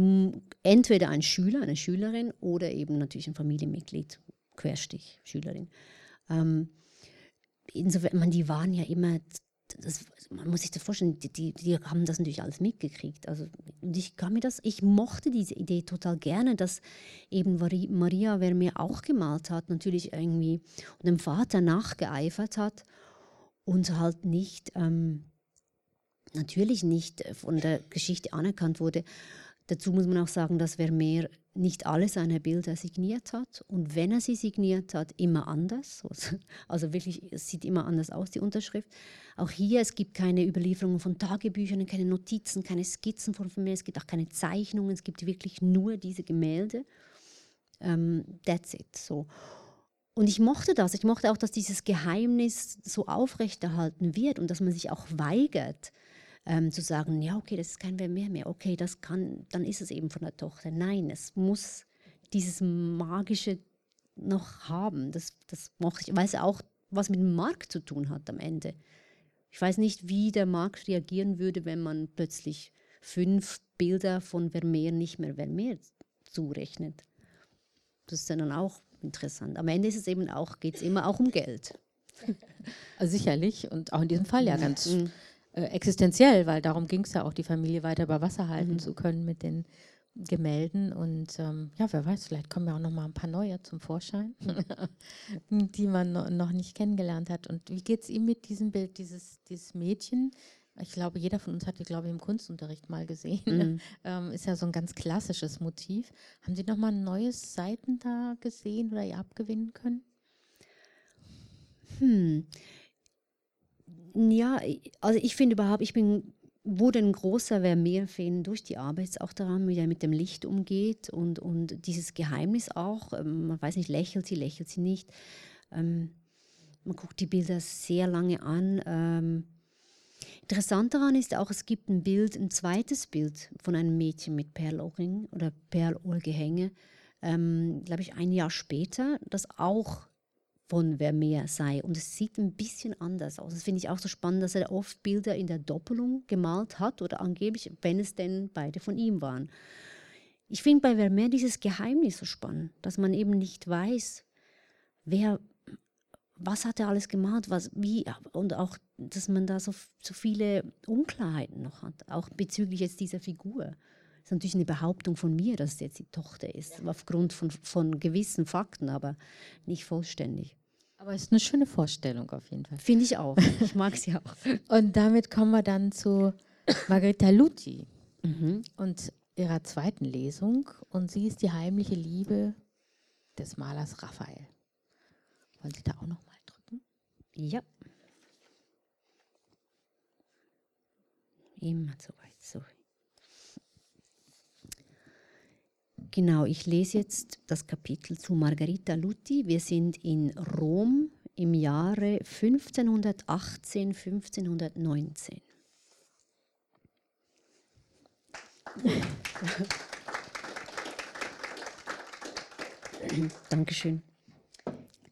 entweder ein Schüler, eine Schülerin oder eben natürlich ein Familienmitglied Querstich, Schülerin. Ähm, insofern, man, die waren ja immer, das, man muss sich das vorstellen, die, die, die, haben das natürlich alles mitgekriegt. Also, ich kann mir das, ich mochte diese Idee total gerne, dass eben Maria, wer mir auch gemalt hat, natürlich irgendwie und dem Vater nachgeeifert hat und halt nicht, ähm, natürlich nicht von der Geschichte anerkannt wurde. Dazu muss man auch sagen, dass Vermeer nicht alle seine Bilder signiert hat und wenn er sie signiert hat, immer anders. Also wirklich, es sieht immer anders aus, die Unterschrift. Auch hier, es gibt keine Überlieferungen von Tagebüchern, keine Notizen, keine Skizzen von Vermeer, es gibt auch keine Zeichnungen, es gibt wirklich nur diese Gemälde. Um, ähm, that's it. So. Und ich mochte das. Ich mochte auch, dass dieses Geheimnis so aufrechterhalten wird und dass man sich auch weigert, ähm, zu sagen, ja, okay, das ist kein Wer mehr mehr, okay, das kann, dann ist es eben von der Tochter. Nein, es muss dieses Magische noch haben. Das, das mochte ich, weil es auch was mit dem Markt zu tun hat am Ende. Ich weiß nicht, wie der Markt reagieren würde, wenn man plötzlich fünf Bilder von Vermeer nicht mehr Vermeer zurechnet. Das ist dann auch interessant. Am Ende ist es eben auch, geht es immer auch um Geld. Also sicherlich und auch in diesem Fall ja ganz mhm äh, existenziell, weil darum ging es ja auch, die Familie weiter über Wasser halten mhm. zu können mit den Gemälden. Und ähm, ja, wer weiß, vielleicht kommen ja auch noch mal ein paar neue zum Vorschein, die man noch nicht kennengelernt hat. Und wie geht es ihm mit diesem Bild, dieses, dieses Mädchen? Ich glaube, jeder von uns hat die, glaube ich, im Kunstunterricht mal gesehen. Mhm. ähm, ist ja so ein ganz klassisches Motiv. Haben Sie noch mal neues Seiten da gesehen oder ihr abgewinnen können? Hm. Ja, also ich finde überhaupt, ich bin wurde ein großer Vermeer-Fan durch die Arbeit, auch daran, wie er mit dem Licht umgeht und, und dieses Geheimnis auch. Ähm, man weiß nicht, lächelt sie, lächelt sie nicht. Ähm, man guckt die Bilder sehr lange an. Ähm, interessant daran ist auch, es gibt ein Bild, ein zweites Bild von einem Mädchen mit Perlohrring oder Perlohrgehänge, ähm, glaube ich, ein Jahr später, das auch von Vermeer sei. Und es sieht ein bisschen anders aus. Das finde ich auch so spannend, dass er oft Bilder in der Doppelung gemalt hat oder angeblich, wenn es denn beide von ihm waren. Ich finde bei Vermeer dieses Geheimnis so spannend, dass man eben nicht weiß, wer, was hat er alles gemalt, was, wie, und auch, dass man da so, so viele Unklarheiten noch hat, auch bezüglich jetzt dieser Figur. Ist natürlich eine Behauptung von mir, dass es jetzt die Tochter ist, ja. aufgrund von, von gewissen Fakten, aber nicht vollständig. Aber es ist eine schöne Vorstellung auf jeden Fall. Finde ich auch. Ich mag sie auch. Und damit kommen wir dann zu Margherita Lutti Mhm. und ihrer zweiten Lesung. Und sie ist die heimliche Liebe des Malers Raphael. Wollen Sie da auch noch mal drücken? Ja. Immer so weit. So. Genau, ich lese jetzt das Kapitel zu Margherita Lutti. Wir sind in Rom im Jahre 1518, 1519. Dankeschön.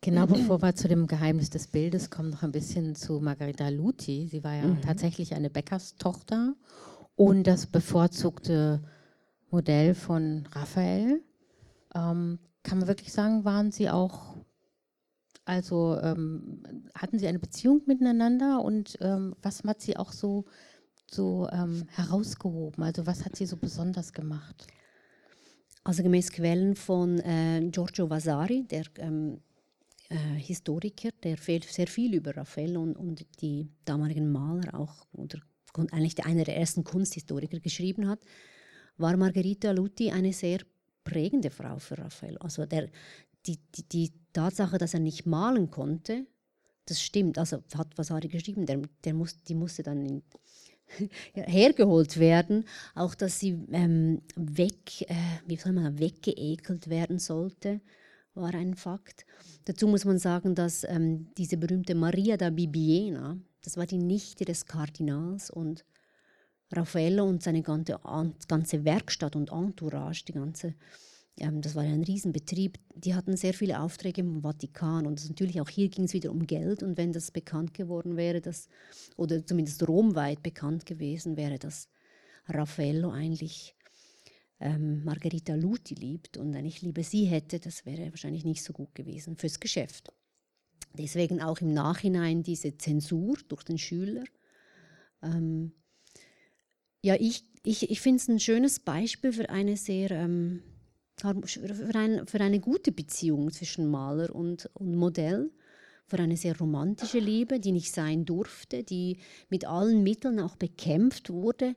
Genau, bevor wir zu dem Geheimnis des Bildes kommen, noch ein bisschen zu Margherita Luthi. Sie war ja tatsächlich eine Bäckerstochter und das bevorzugte Modell von Raphael. Ähm, kann man wirklich sagen, waren sie auch, also ähm, hatten sie eine Beziehung miteinander und ähm, was hat sie auch so, so ähm, herausgehoben? Also was hat sie so besonders gemacht? Also gemäß Quellen von äh, Giorgio Vasari, der ähm, äh, Historiker, der sehr viel über Raphael und, und die damaligen Maler auch, oder eigentlich einer der ersten Kunsthistoriker geschrieben hat, war Margherita Lutti eine sehr prägende Frau für Raphael. Also der, die, die, die Tatsache, dass er nicht malen konnte, das stimmt. Also hat Vasari geschrieben, der, der muss, die musste dann in, hergeholt werden. Auch, dass sie ähm, weg, äh, wie soll man weggeekelt werden sollte, war ein Fakt. Dazu muss man sagen, dass ähm, diese berühmte Maria da Bibbiena, das war die Nichte des Kardinals und Raffaello und seine ganze, An- ganze Werkstatt und Entourage, die ganze, ähm, das war ja ein Riesenbetrieb, die hatten sehr viele Aufträge im Vatikan und natürlich auch hier ging es wieder um Geld und wenn das bekannt geworden wäre, dass, oder zumindest romweit bekannt gewesen wäre, dass Raffaello eigentlich ähm, Margherita Luti liebt und wenn ich Liebe sie hätte, das wäre wahrscheinlich nicht so gut gewesen fürs Geschäft. Deswegen auch im Nachhinein diese Zensur durch den Schüler. Ähm, ja, ich, ich, ich finde es ein schönes Beispiel für eine sehr ähm, für, ein, für eine gute Beziehung zwischen Maler und, und Modell, für eine sehr romantische Liebe, die nicht sein durfte, die mit allen Mitteln auch bekämpft wurde,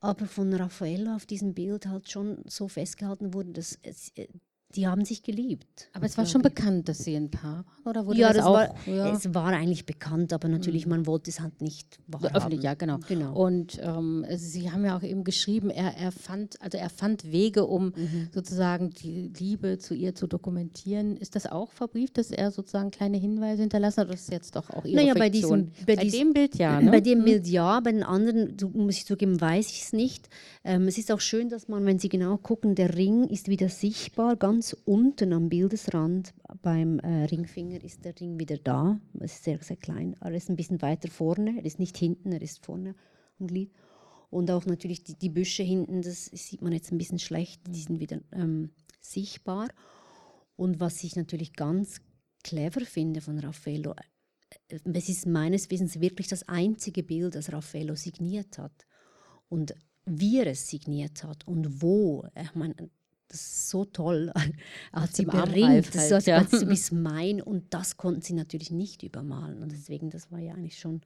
aber von Raffaello auf diesem Bild halt schon so festgehalten wurde, dass es, äh, die haben sich geliebt. Aber es war schon bekannt, dass sie ein Paar waren, oder wurde ja, das, das auch? war, ja. es war eigentlich bekannt, aber natürlich, man wollte es halt nicht wahrhaben. Öffentlich, ja, genau. Genau. Und ähm, Sie haben ja auch eben geschrieben, er, er, fand, also er fand Wege, um Mhm. sozusagen die Liebe zu ihr zu dokumentieren. Ist das auch verbrieft, dass er sozusagen kleine Hinweise hinterlassen hat? Oder ist das jetzt doch auch Ihre Naja, bei diesem- bei bei diesem- dem Bild ja, ne? Bei dem Bild ja, bei den anderen, muss ich zugeben, weiß ich es nicht. Ähm, es ist auch schön, dass man, wenn Sie genau gucken, der Ring ist wieder sichtbar, ganz unten am Bildesrand beim äh, Ringfinger ist der Ring wieder da. Es ist sehr, sehr klein, aber er ist ein bisschen weiter vorne. Er ist nicht hinten, er ist vorne am Glied. Und auch natürlich die, die Büsche hinten, das sieht man jetzt ein bisschen schlecht, die sind wieder ähm, sichtbar. Und was ich natürlich ganz clever finde von Raffaello, äh, es ist meines Wissens wirklich das einzige Bild, das Raffaello signiert hat. Und wie er es signiert hat und wo, ich meine, das ist so toll. Er hat sie dem Armreif das halt, ja. also bis mein und das konnten sie natürlich nicht übermalen. Und deswegen, das war ja eigentlich schon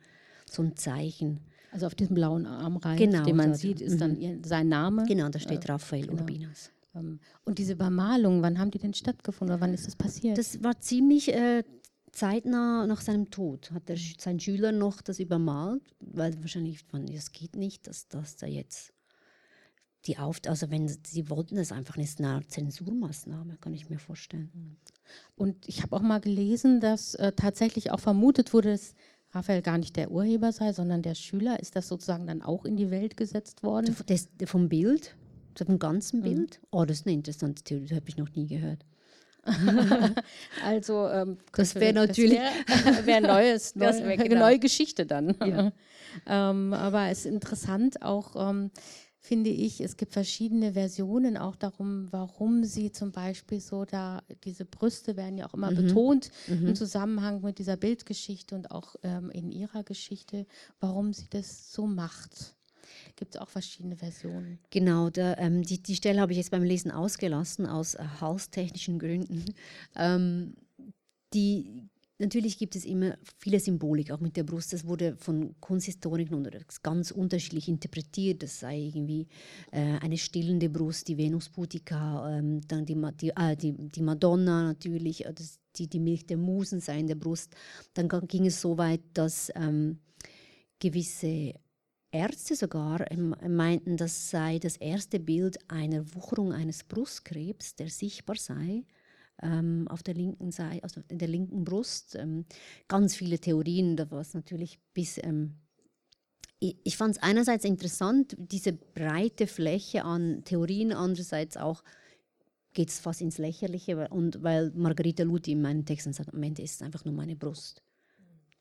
so ein Zeichen. Also auf diesem blauen Armreif, Genau, den man dort, sieht, ist dann mhm. ihr, sein Name. Genau, da steht Raphael genau. Urbinas. Ähm, Und diese Bemalung, wann haben die denn stattgefunden oder wann ist das passiert? Das war ziemlich äh, zeitnah nach seinem Tod. Hat der, sein Schüler noch das übermalt, weil wahrscheinlich fand, das geht nicht, dass das da jetzt die auf, also wenn sie wollten das einfach nicht, eine Zensurmaßnahme, kann ich mir vorstellen. Und ich habe auch mal gelesen, dass äh, tatsächlich auch vermutet wurde, dass Raphael gar nicht der Urheber sei, sondern der Schüler. Ist das sozusagen dann auch in die Welt gesetzt worden? Das, das vom Bild, vom ganzen Mhm. Bild. Oh, das ist eine interessante Theorie, das habe ich noch nie gehört. Also ähm, Das wär natürlich- wäre wär neues, neu, Das wär eine genau. neue Geschichte dann. Ja. ähm, aber es ist interessant auch, ähm, finde ich, es gibt verschiedene Versionen auch darum, warum sie zum Beispiel so da, diese Brüste werden ja auch immer betont im Zusammenhang mit dieser Bildgeschichte und auch ähm, in ihrer Geschichte, warum sie das so macht. Gibt es auch verschiedene Versionen. Genau, da, ähm, die, die Stelle habe ich jetzt beim Lesen ausgelassen, aus äh, halstechnischen Gründen. Ähm, die, natürlich gibt es immer viele Symbolik, auch mit der Brust. Das wurde von Kunsthistorikern ganz unterschiedlich interpretiert. Das sei irgendwie äh, eine stillende Brust, die Venus Putica, ähm, dann die, die, äh, die, die, Madonna natürlich, äh, das, die, die Milch der Musen sei in der Brust. Dann ging es so weit, dass ähm, gewisse Ärzte sogar ähm, meinten, das sei das erste Bild einer Wucherung eines Brustkrebs, der sichtbar sei ähm, auf der linken Seite, also in der linken Brust. Ähm, ganz viele Theorien, da war es natürlich bis. Ähm, ich, ich fand es einerseits interessant, diese breite Fläche an Theorien, andererseits auch geht es fast ins Lächerliche, und weil Margarita Luthi in meinen Texten sagt, am Ende ist es einfach nur meine Brust.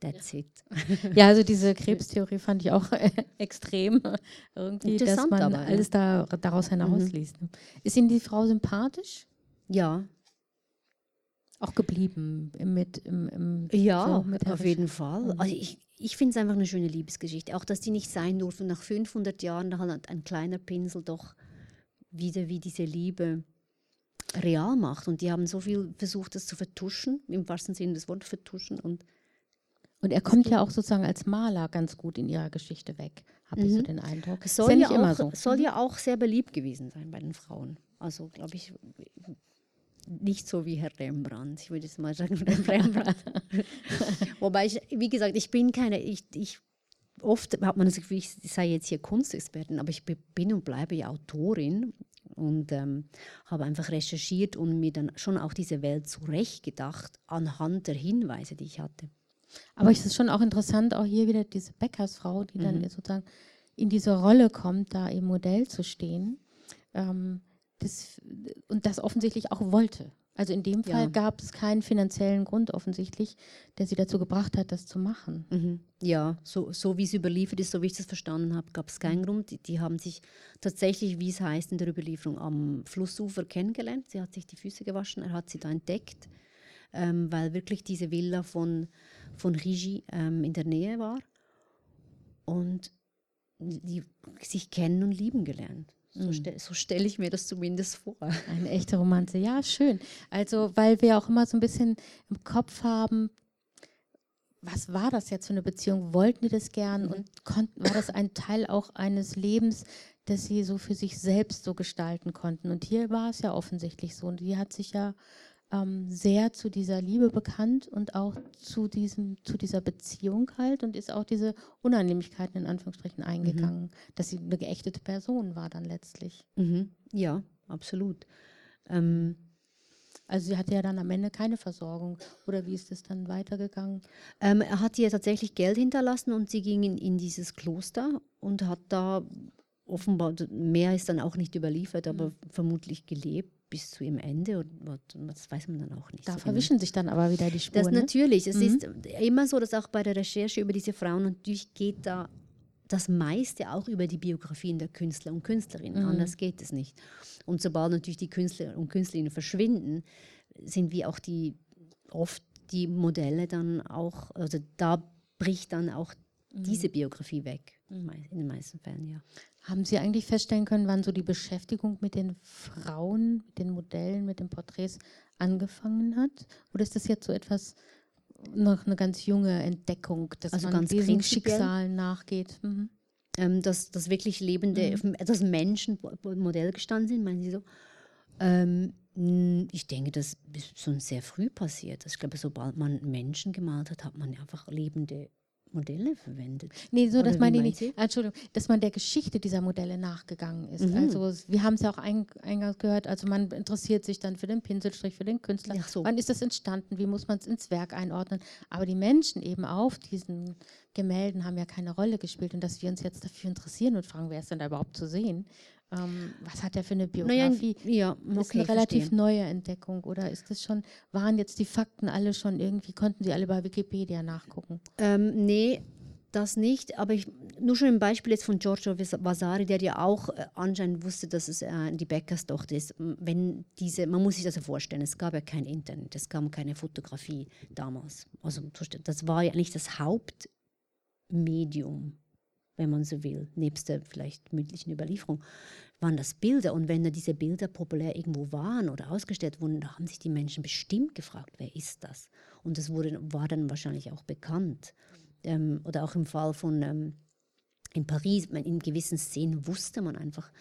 That's it. Ja, also diese Krebstheorie fand ich auch äh, extrem irgendwie, dass man aber, alles da, daraus hinausliest. Mhm. Ist Ihnen die Frau sympathisch? Ja, auch geblieben mit im, im Ja, so auf jeden Fall. Mhm. Also ich, ich finde es einfach eine schöne Liebesgeschichte. Auch, dass die nicht sein durften. Nach 500 Jahren halt ein kleiner Pinsel doch wieder wie diese Liebe real macht. Und die haben so viel versucht, das zu vertuschen, im wahrsten Sinne des Wortes vertuschen. Und, und er kommt ja auch sozusagen als Maler ganz gut in ihrer Geschichte weg, habe mhm. ich so mhm. den Eindruck. Soll, ja, ja auch, so. soll mhm. ja auch sehr beliebt gewesen sein bei den Frauen. Also, glaube ich, nicht so wie Herr Rembrandt. Ich würde jetzt mal sagen, Rembrandt. Wobei ich, wie gesagt, ich bin keine, ich, ich oft hat man das Gefühl, ich sei jetzt hier Kunstexpertin, aber ich bin und bleibe ja Autorin und ähm, habe einfach recherchiert und mir dann schon auch diese Welt zurechtgedacht anhand der Hinweise, die ich hatte. Aber es ist schon auch interessant, auch hier wieder diese Bäckersfrau, die mhm. dann sozusagen in diese Rolle kommt, da im Modell zu stehen. Ähm, das, und das offensichtlich auch wollte. Also in dem Fall ja. gab es keinen finanziellen Grund offensichtlich, der sie dazu gebracht hat, das zu machen. Mhm. Ja, so, so wie es überliefert ist, so wie ich das verstanden habe, gab es keinen mhm. Grund. Die, die, haben sich tatsächlich, wie es heißt in der Überlieferung, am Flussufer kennengelernt. Sie hat sich die Füße gewaschen, er hat sie da entdeckt, ähm, weil wirklich diese Villa von, von Rigi ähm, in der Nähe war. Und die sich kennen und lieben gelernt. So, mhm. stelle so stell ich mir das zumindest vor. Eine echte Romanze, ja, schön. Also, weil wir auch immer so ein bisschen im Kopf haben, was war das jetzt für eine Beziehung? Wollten die das gern mhm. und konnten, war das ein Teil auch eines Lebens, das sie so für sich selbst so gestalten konnten? Und hier war es ja offensichtlich so. Und die hat sich ja ähm, sehr zu dieser Liebe bekannt und auch zu, diesem, zu dieser Beziehung halt und ist auch diese Unannehmlichkeiten in Anführungsstrichen eingegangen, mhm. dass sie eine geächtete Person war dann letztlich. Mhm. Ja, absolut. Ähm, also sie hatte ja dann am Ende keine Versorgung. Oder wie ist es dann weitergegangen? Ähm, er hat ihr tatsächlich Geld hinterlassen und sie ging in, in dieses Kloster und hat da offenbar, mehr ist dann auch nicht überliefert, aber mhm. vermutlich gelebt bis zu ihrem Ende und, das weiß man dann auch nicht. Da so genau. verwischen genau. sich dann aber wieder die Spuren. Das ne? natürlich. Es mhm. ist immer so, dass auch bei der Recherche über diese Frauen natürlich geht da das meiste auch über die Biografien der Künstler und Künstlerinnen. Mhm. Anders geht es nicht. Und sobald natürlich die Künstler und Künstlerinnen verschwinden, sind wie auch die oft die Modelle dann auch, also da bricht dann auch mhm. diese Biografie weg. Mhm. In den meisten Fällen, ja. Haben Sie eigentlich feststellen können, wann so die Beschäftigung mit den Frauen, mit den Modellen, mit den Porträts angefangen hat? Oder ist das jetzt so etwas noch eine ganz junge Entdeckung, dass also man diesen Schicksalen nachgeht? Mhm. Ähm, dass, dass wirklich lebende, mhm. dass Menschen Modell gestanden sind, meinen Sie so? Ähm, ich denke, das ist schon sehr früh passiert. Ich glaube, sobald man Menschen gemalt hat, hat man einfach lebende Modelle verwendet. Nee, so, dass man die nicht, Entschuldigung, dass man der Geschichte dieser Modelle nachgegangen ist. Mhm. Also wir haben es ja auch eingangs gehört, also man interessiert sich dann für den Pinselstrich, für den Künstler. So. Wann ist das entstanden? Wie muss man es ins Werk einordnen? Aber die Menschen eben auf diesen Gemälden haben ja keine Rolle gespielt und dass wir uns jetzt dafür interessieren und fragen, wer ist denn da überhaupt zu sehen? Ähm, was hat er für eine Biografie? Naja, ja, okay, ist eine relativ verstehen. neue Entdeckung oder ist das schon, waren jetzt die Fakten alle schon irgendwie, konnten Sie alle bei Wikipedia nachgucken? Ähm, nee, das nicht, aber ich, nur schon ein Beispiel jetzt von Giorgio Vasari, der ja auch äh, anscheinend wusste, dass es äh, die Bäckerstochter ist. Wenn diese, man muss sich das ja vorstellen, es gab ja kein Internet, es gab keine Fotografie damals. Also das war ja nicht das Hauptmedium wenn man so will, nebst der vielleicht mündlichen Überlieferung. waren das Bilder. Und wenn da diese Bilder populär irgendwo waren oder ausgestellt wurden, da haben sich die Menschen bestimmt gefragt, wer ist das? Und das wurde, war dann wahrscheinlich auch bekannt. Ähm, oder auch im Fall von ähm, in Paris, in gewissen Szenen wusste man einfach,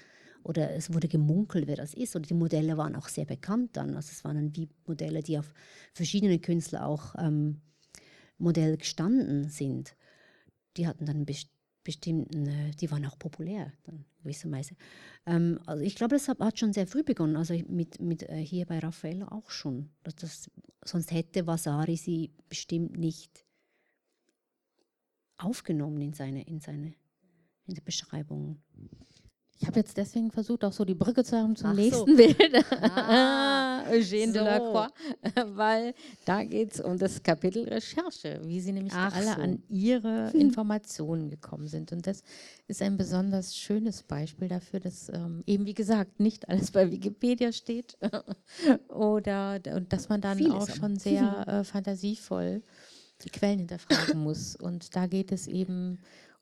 oder es wurde gemunkelt, wer das ist. Oder die Modelle waren auch sehr bekannt dann. Also es waren dann wie Modelle, die auf verschiedene Künstler auch ähm, Modell gestanden sind. Die hatten dann best bestimmten, äh, die waren auch populär dann gewisserweise. Ähm, also ich glaube, das hat schon sehr früh begonnen, also mit, mit äh, hier bei Raffaello auch schon. Das, das, sonst hätte Vasari sie bestimmt nicht aufgenommen in seine, in seine in die Beschreibungen. Ich habe jetzt deswegen versucht, auch so die Brücke zu haben zum Ach nächsten so. Bild. Ah, Eugène so. Delacroix, weil da geht es um das Kapitel Recherche, wie sie nämlich Ach alle so. an ihre Informationen gekommen sind. Und das ist ein besonders schönes Beispiel dafür, dass eben, wie gesagt, nicht alles bei Wikipedia steht oder und dass man dann Vieles auch schon sehr äh, fantasievoll die Quellen hinterfragen muss. Und da geht es eben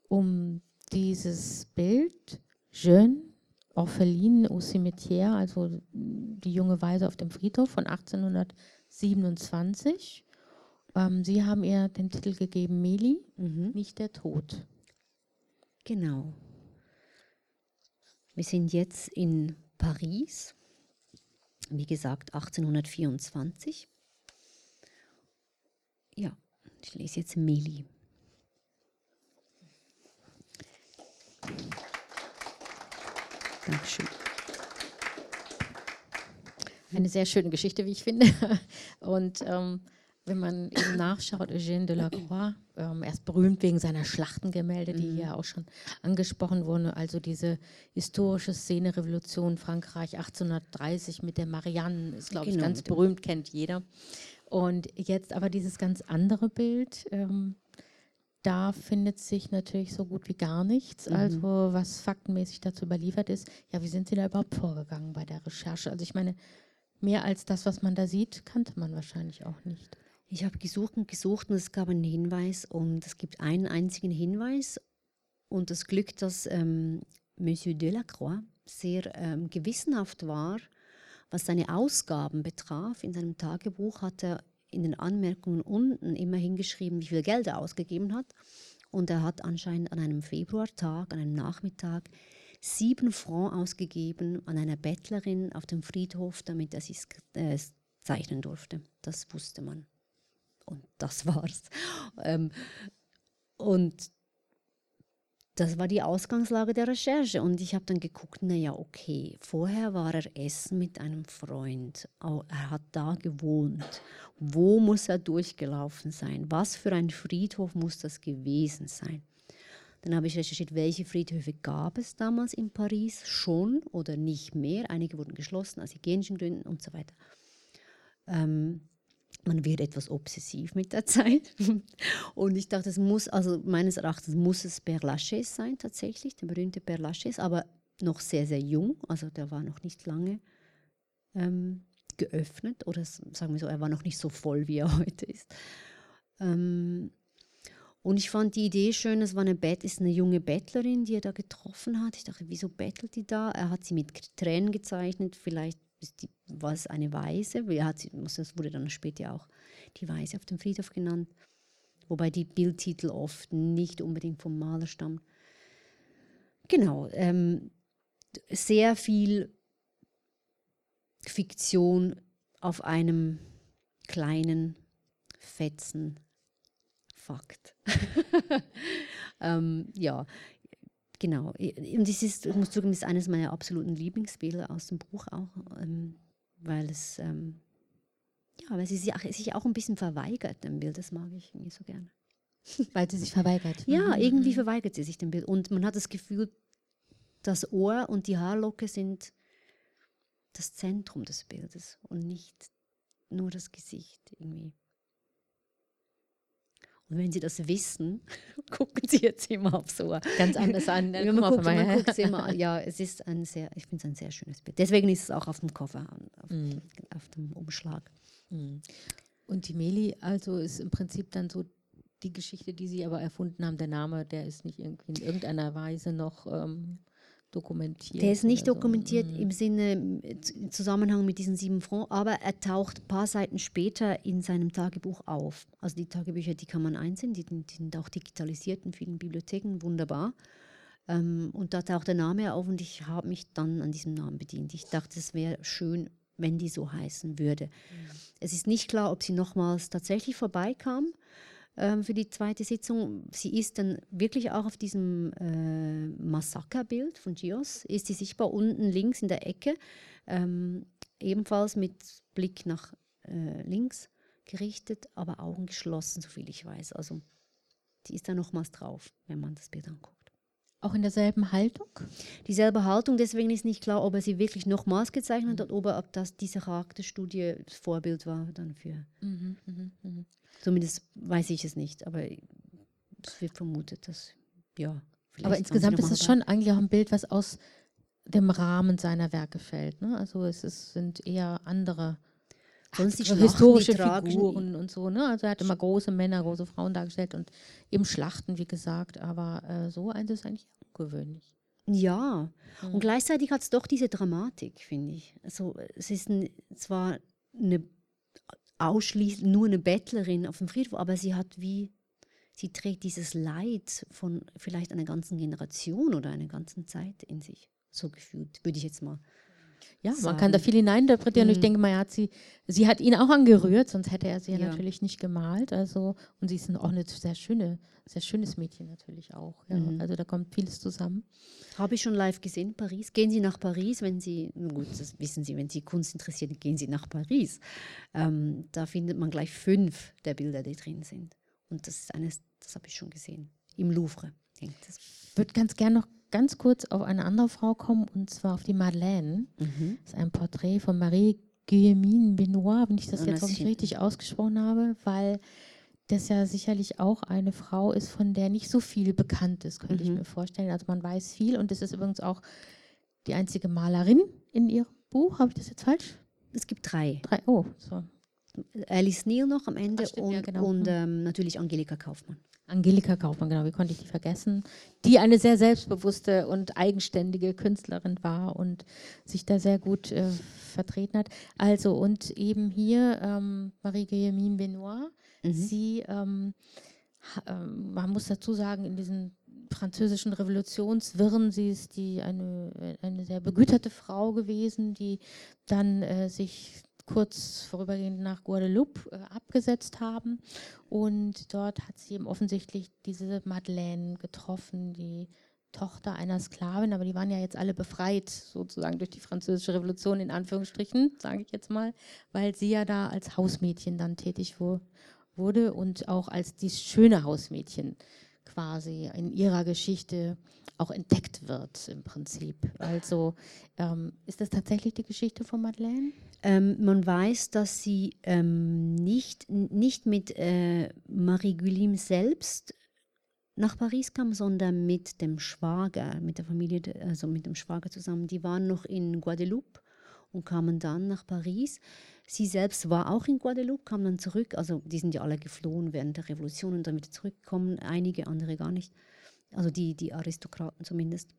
um dieses Bild Jeune, Orpheline au cimetière, also die junge Weise auf dem Friedhof von 1827. Ähm, Sie haben ihr den Titel gegeben, Meli, mhm. nicht der Tod. Genau. Wir sind jetzt in Paris, wie gesagt 1824. Ja, ich lese jetzt Meli. Dankeschön. Eine sehr schöne Geschichte, wie ich finde. Und ähm, wenn man eben nachschaut, Eugène Delacroix, ähm, er ist berühmt wegen seiner Schlachtengemälde, die mhm. hier auch schon angesprochen wurden. Also diese historische Szene Revolution Frankreich 1830 mit der Marianne ist, glaube genau, ich, ganz berühmt, kennt jeder. Und jetzt aber dieses ganz andere Bild, ähm, da findet sich natürlich so gut wie gar nichts. Mhm. Also was faktenmäßig dazu überliefert ist, ja, wie sind Sie da überhaupt vorgegangen bei der Recherche? Also ich meine, mehr als das, was man da sieht, kannte man wahrscheinlich auch nicht. Ich habe gesucht und gesucht und es gab einen Hinweis und es gibt einen einzigen Hinweis und das Glück, dass ähm, Monsieur Delacroix sehr ähm, gewissenhaft war, was seine Ausgaben betraf. In seinem Tagebuch hat er in den Anmerkungen unten immer hingeschrieben, wie viel Geld er ausgegeben hat. Und er hat anscheinend an einem Februartag, an einem Nachmittag, sieben Francs ausgegeben an einer Bettlerin auf dem Friedhof, damit er sie äh, zeichnen durfte. Das wusste man. Und das war's. Ähm, und das war die Ausgangslage der Recherche. Und ich habe dann geguckt, naja, okay, vorher war er essen mit einem Freund. Er hat da gewohnt. Wo muss er durchgelaufen sein? Was für ein Friedhof muss das gewesen sein? Dann habe ich recherchiert, welche Friedhöfe gab es damals in Paris schon oder nicht mehr. Einige wurden geschlossen aus hygienischen Gründen und so weiter. Ähm, man wird etwas obsessiv mit der Zeit. Und ich dachte, es muss, also meines Erachtens muss es Père Lachaise sein, tatsächlich, der berühmte Père Lachaise, aber noch sehr, sehr jung, also der war noch nicht lange ähm, geöffnet oder sagen wir so, er war noch nicht so voll, wie er heute ist. Ähm, und ich fand die Idee schön, es war eine Bett, ist eine junge Bettlerin, die er da getroffen hat. Ich dachte, wieso bettelt die da? Er hat sie mit Tränen gezeichnet, vielleicht die, war es eine Weise, das wurde dann später auch die Weise auf dem Friedhof genannt, wobei die Bildtitel oft nicht unbedingt vom Maler stammen. Genau, ähm, sehr viel Fiktion auf einem kleinen Fetzen Fakt. ähm, ja, Genau. Und das ist, ich muss zugeben, ist eines meiner absoluten Lieblingsbilder aus dem Buch auch, ähm, weil es, ähm, ja, weil sie sich auch, ein bisschen verweigert, dem Bild. Das mag ich irgendwie so gerne. Weil sie sich verweigert. Ja, mhm. irgendwie verweigert sie sich dem Bild. Und man hat das Gefühl, das Ohr und die Haarlocke sind das Zentrum des Bildes und nicht nur das Gesicht irgendwie. Und wenn Sie das wissen, gucken Sie jetzt immer aufs Ohr. Ganz anders an. Ja, man, guckt, man guckt immer, ja, es ist ein sehr, ich finde es ein sehr schönes Bild. Deswegen ist es auch auf dem Cover, auf, mm. auf dem Umschlag. Mm. Und die Meli, also ist im Prinzip dann so die Geschichte, die Sie aber erfunden haben, der Name, der ist nicht irgendwie in irgendeiner Weise noch ähm, dokumentiert. Der ist nicht dokumentiert So. Mhm. im Sinne im Zusammenhang mit diesen sieben Francs, aber er taucht ein paar Seiten später in seinem Tagebuch auf. Also die Tagebücher, die kann man einsehen, die, die sind auch digitalisiert in vielen Bibliotheken, wunderbar. Ähm, und da taucht der Name auf und ich habe mich dann an diesem Namen bedient. Ich dachte, es wäre schön, wenn die so heißen würde. Mhm. Es ist nicht klar, ob sie nochmals tatsächlich vorbeikam ähm, für die zweite Sitzung. Sie ist dann wirklich auch auf diesem äh, Massakerbild von Gios, ist sie sichtbar unten links in der Ecke, ähm, ebenfalls mit Blick nach äh, links gerichtet, aber Augen geschlossen, soviel ich weiß. Also die ist da nochmals drauf, wenn man das Bild anguckt. Auch in derselben Haltung? Dieselbe Haltung, deswegen ist nicht klar, ob er sie wirklich nochmals gezeichnet hat oder ob das diese Charakterstudie das Vorbild war dann für. Mhm, mhm, mhm. Zumindest weiß ich es nicht, aber es wird vermutet, dass ja. Aber insgesamt ist es schon eigentlich auch ein Bild, was aus dem Rahmen seiner Werke fällt. Ne? Also es ist, sind eher andere Sonst die so historische Figuren und so. Ne? Also er hat immer große Männer, große Frauen dargestellt und eben Schlachten, wie gesagt. Aber äh, so eins ist eigentlich ungewöhnlich. Ja, Mhm. und gleichzeitig hat es doch diese Dramatik, finde ich. Also es ist ein, zwar eine ausschließlich nur eine Bettlerin auf dem Friedhof, aber sie hat wie, sie trägt dieses Leid von vielleicht einer ganzen Generation oder einer ganzen Zeit in sich. So gefühlt, würde ich jetzt mal. Ja, man kann da sagen. viel hineininterpretieren. Und ich Mhm. denke mal, hat sie, sie hat ihn auch angerührt, sonst hätte er sie ja, Ja. natürlich nicht gemalt. Also, und sie ist auch eine sehr schöne, sehr schönes Mädchen natürlich auch. Ja. Mhm. Also da kommt vieles zusammen. Habe ich schon live gesehen, Paris. Gehen Sie nach Paris, wenn Sie, gut, das wissen Sie, wenn Sie Kunst interessiert, gehen Sie nach Paris. Ähm, da findet man gleich fünf der Bilder, die drin sind. Und das ist eines, das habe ich schon gesehen. Im Louvre hängt das. Ich würde ganz gern noch ganz kurz auf eine andere Frau kommen, und zwar auf die Madeleine. Mhm. Das ist ein Porträt von Marie Guillemine Benoit, wenn ich das Ah, jetzt hoffentlich richtig ausgesprochen habe, weil das ja sicherlich auch eine Frau ist, von der nicht so viel bekannt ist, könnte ich Mhm. mir vorstellen. Also man weiß viel und es ist übrigens auch die einzige Malerin in ihrem Buch. Habe ich das jetzt falsch? Es gibt drei. Drei. Oh, so. Alice Neal noch am Ende Ach, stimmt, und, ja, genau. und Mhm. ähm, natürlich Angelika Kaufmann. Angelika Kaufmann, genau, wie konnte ich die vergessen? Die eine sehr selbstbewusste und eigenständige Künstlerin war und sich da sehr gut äh, vertreten hat. Also, und eben hier ähm, Marie-Guillemine Benoit, Mhm. sie, ähm, ähm, man muss dazu sagen, in diesen französischen Revolutionswirren, sie ist die eine, eine sehr begüterte Frau gewesen, die dann äh, sich kurz vorübergehend nach Guadeloupe äh, abgesetzt haben. Und dort hat sie eben offensichtlich diese Madeleine getroffen, die Tochter einer Sklavin, aber die waren ja jetzt alle befreit, sozusagen durch die französische Revolution, in Anführungsstrichen, sage ich jetzt mal, weil sie ja da als Hausmädchen dann tätig wurde und auch als dieses schöne Hausmädchen quasi in ihrer Geschichte auch entdeckt wird im Prinzip. Also ähm, ist das tatsächlich die Geschichte von Madeleine? Ähm, man weiß, dass sie ähm, nicht, nicht mit äh, Marie Guillaume selbst nach Paris kam, sondern mit dem Schwager, mit der Familie, also mit dem Schwager zusammen. Die waren noch in Guadeloupe und kamen dann nach Paris. Sie selbst war auch in Guadeloupe, kam dann zurück. Also die sind ja alle geflohen während der Revolution und wieder zurückgekommen. Einige, andere gar nicht. Also die, die Aristokraten zumindest.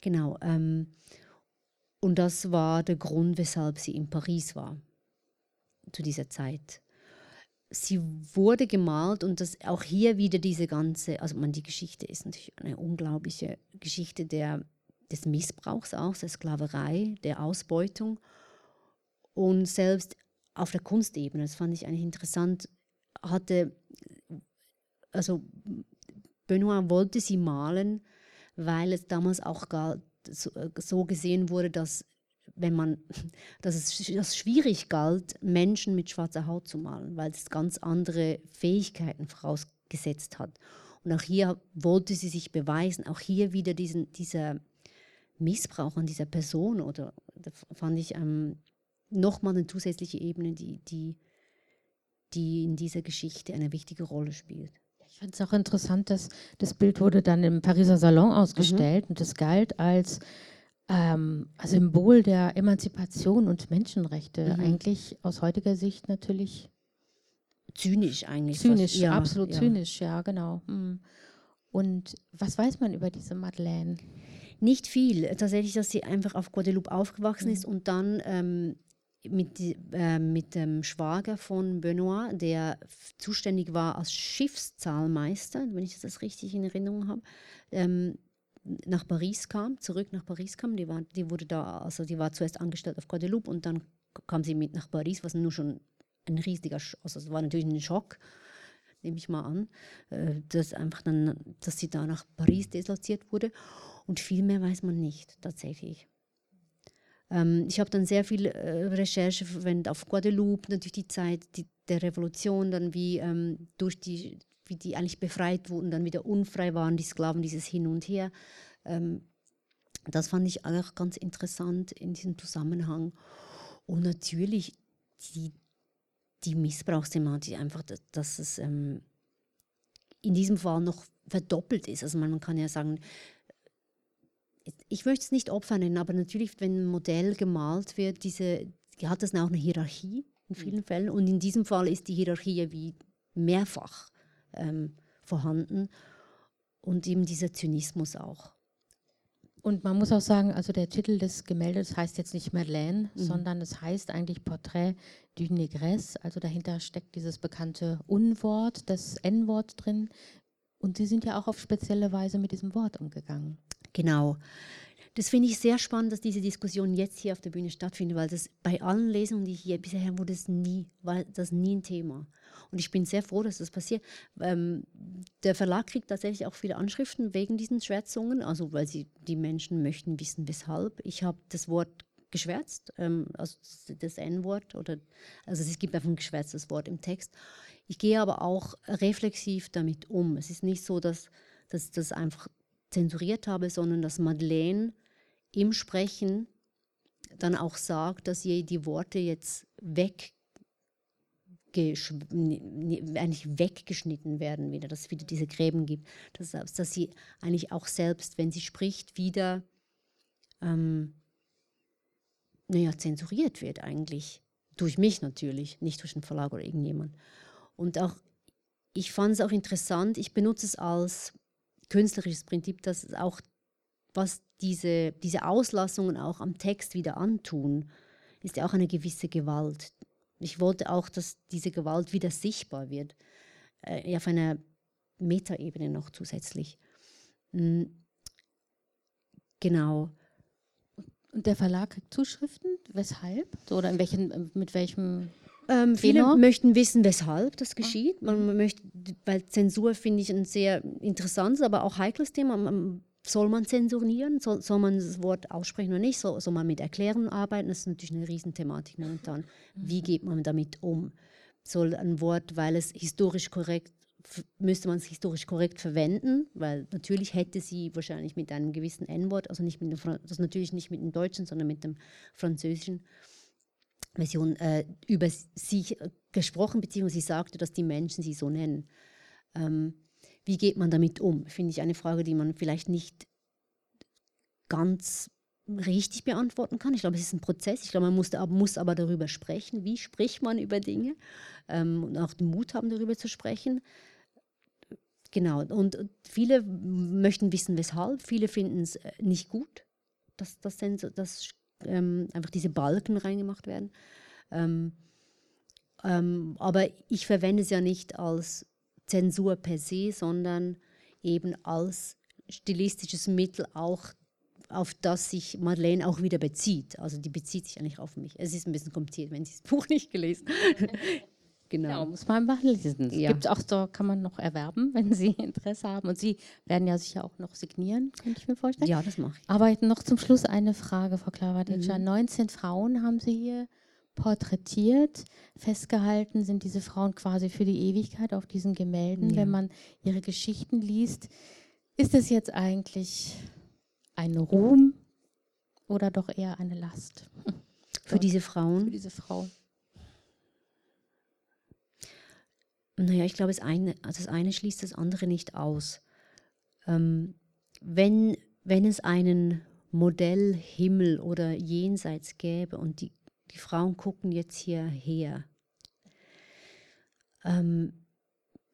Genau. Ähm, und das war der Grund, weshalb sie in Paris war zu dieser Zeit. Sie wurde gemalt und das auch hier wieder diese ganze, also man, die Geschichte ist natürlich eine unglaubliche Geschichte der, des Missbrauchs auch, der Sklaverei, der Ausbeutung und selbst auf der Kunstebene, das fand ich eigentlich interessant, hatte, also Benoit wollte sie malen, weil es damals auch galt, so, gesehen wurde, dass wenn man, dass es dass schwierig galt, Menschen mit schwarzer Haut zu malen, weil es ganz andere Fähigkeiten vorausgesetzt hat. Und auch hier wollte sie sich beweisen, auch hier wieder diesen, dieser Missbrauch an dieser Person oder fand ich ähm, nochmal eine zusätzliche Ebene, die, die, die in dieser Geschichte eine wichtige Rolle spielt. Ich fand es auch interessant, dass das Bild wurde dann im Pariser Salon ausgestellt und es galt als ähm, Symbol der Emanzipation und Menschenrechte. Mhm. Eigentlich aus heutiger Sicht natürlich Zynisch eigentlich. zynisch, fast. Ja, absolut ja. zynisch, ja, genau. Mm. Und was weiß man über diese Madeleine? Nicht viel. Tatsächlich, dass sie einfach auf Guadeloupe aufgewachsen mhm. ist und dann ähm, mit, äh, mit dem Schwager von Benoit, der zuständig war als Schiffszahlmeister, wenn ich das richtig in Erinnerung habe, ähm, nach Paris kam, zurück nach Paris kam. Die war, die wurde da, also die war zuerst angestellt auf Guadeloupe und dann kam sie mit nach Paris, was nur schon ein riesiger, also es war natürlich ein Schock, nehme ich mal an, äh, dass einfach dann, dass sie da nach Paris disloziert wurde. Und viel mehr weiß man nicht tatsächlich. Ähm, ich habe dann sehr viel äh, Recherche verwendet auf Guadeloupe, natürlich die Zeit die, der Revolution, dann wie ähm, durch die, wie die eigentlich befreit wurden, dann wieder unfrei waren, die Sklaven, dieses Hin und Her. Ähm, das fand ich auch ganz interessant in diesem Zusammenhang. Und natürlich die, die Missbrauchsthematik, einfach, dass, dass es ähm, in diesem Fall noch verdoppelt ist. Also man, man kann ja sagen, ich möchte es nicht Opfer nennen, aber natürlich, wenn ein Modell gemalt wird, diese, hat das auch eine Hierarchie in mhm. vielen mhm. Fällen. Und in diesem Fall ist die Hierarchie wie mehrfach ähm, vorhanden und eben dieser Zynismus auch. Und man muss auch sagen, also der Titel des Gemäldes heißt jetzt nicht Madeleine, mhm. sondern es heißt eigentlich Portrait du Negresse. Also dahinter steckt dieses bekannte Unwort, das N-Wort drin. Und Sie sind ja auch auf spezielle Weise mit diesem Wort umgegangen. Genau. Das finde ich sehr spannend, dass diese Diskussion jetzt hier auf der Bühne stattfindet, weil das bei allen Lesungen, die ich hier bisher wurde, das nie, war das nie ein Thema. Und ich bin sehr froh, dass das passiert. Ähm, der Verlag kriegt tatsächlich auch viele Anschriften wegen diesen Schwärzungen, also weil sie die Menschen möchten wissen, weshalb. Ich habe das Wort geschwärzt, ähm, also das N-Wort oder also es gibt einfach ein geschwärztes Wort im Text. Ich gehe aber auch reflexiv damit um. Es ist nicht so, dass, dass das einfach zensuriert habe, sondern dass Madeleine im Sprechen dann auch sagt, dass ihr die Worte jetzt weg eigentlich weggeschnitten werden wieder, dass es wieder diese Gräben gibt, dass, dass sie eigentlich auch selbst, wenn sie spricht, wieder ähm, naja, zensuriert wird eigentlich. Durch mich natürlich, nicht durch den Verlag oder irgendjemand. Und auch, ich fand es auch interessant, ich benutze es als künstlerisches Prinzip, dass auch was diese, diese Auslassungen auch am Text wieder antun, ist ja auch eine gewisse Gewalt. Ich wollte auch, dass diese Gewalt wieder sichtbar wird, äh, auf einer Metaebene noch zusätzlich. Mhm. Genau. Und der Verlag kriegt Zuschriften? Weshalb? Oder in welchen, mit welchem ähm, viele möchten wissen, weshalb das geschieht. Man, man möchte, weil Zensur finde ich ein sehr interessantes, aber auch heikles Thema. Man, soll man zensurieren? Soll, soll, man das Wort aussprechen oder nicht? Soll, soll man mit Erklärungen arbeiten? Das ist natürlich eine Riesenthematik momentan. Wie geht man damit um? Soll ein Wort, weil es historisch korrekt müsste man es historisch korrekt verwenden, weil natürlich hätte sie wahrscheinlich mit einem gewissen N-Wort, also nicht mit dem, also natürlich nicht mit dem Deutschen, sondern mit dem Französischen, Version äh, über sie gesprochen, beziehungsweise sie sagte, dass die Menschen sie so nennen. Ähm, wie geht man damit um? Finde ich eine Frage, die man vielleicht nicht ganz richtig beantworten kann. Ich glaube, es ist ein Prozess. Ich glaube, man muss, muss aber darüber sprechen. Wie spricht man über Dinge? Ähm, und auch den Mut haben, darüber zu sprechen. Genau. Und viele möchten wissen, weshalb. Viele finden es äh, nicht gut, dass das, das ähm, einfach diese Balken reingemacht werden. Ähm, ähm, aber ich verwende es ja nicht als Zensur per se, sondern eben als stilistisches Mittel auch auf das sich Madeleine auch wieder bezieht. Also die bezieht sich eigentlich auf mich. Es ist ein bisschen kompliziert, wenn Sie das Buch nicht gelesen Genau. Ja, muss man einfach lesen. Ja. Gibt auch so, kann man noch erwerben, wenn Sie Interesse haben. Und Sie werden ja sicher auch noch signieren, könnte ich mir vorstellen. Ja, das mache ich. Aber noch zum Schluss eine Frage, Frau Klavaditscha. Mhm. 19 Frauen haben Sie hier porträtiert. Festgehalten sind diese Frauen quasi für die Ewigkeit auf diesen Gemälden. Ja. Wenn man ihre Geschichten liest, ist es jetzt eigentlich ein Ruhm oder doch eher eine Last? Für diese Frauen? Für diese Frauen. Naja, ich glaube, das eine, das eine schließt das andere nicht aus. Ähm, wenn, wenn es einen Modellhimmel oder Jenseits gäbe und die, die Frauen gucken jetzt hierher, ähm,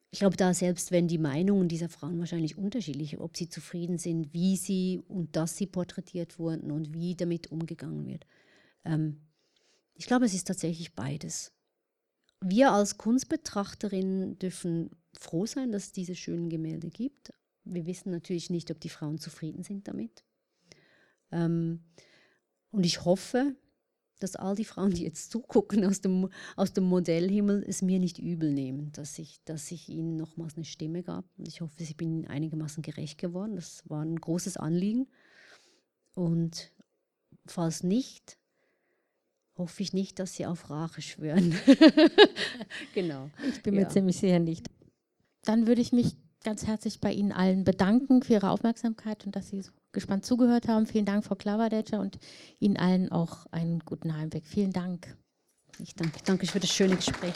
ich glaube, da selbst wenn die Meinungen dieser Frauen wahrscheinlich unterschiedlich, ob sie zufrieden sind, wie sie und dass sie porträtiert wurden und wie damit umgegangen wird. Ähm, ich glaube, es ist tatsächlich beides. Wir als Kunstbetrachterinnen dürfen froh sein, dass es diese schönen Gemälde gibt. Wir wissen natürlich nicht, ob die Frauen zufrieden sind damit. Ähm, und ich hoffe, dass all die Frauen, die jetzt zugucken aus dem, aus dem Modellhimmel, es mir nicht übel nehmen, dass ich, dass ich ihnen nochmals eine Stimme gab. Und ich hoffe, ich bin einigermaßen gerecht geworden. Das war ein großes Anliegen. Und falls nicht, hoffe ich nicht, dass sie auf Rache schwören. genau. Ich bin mir ziemlich sicher nicht. Dann würde ich mich ganz herzlich bei Ihnen allen bedanken für Ihre Aufmerksamkeit und dass Sie so gespannt zugehört haben. Vielen Dank, Frau Klavadetscher, und Ihnen allen auch einen guten Heimweg. Vielen Dank. Ich danke, danke für das schöne Gespräch.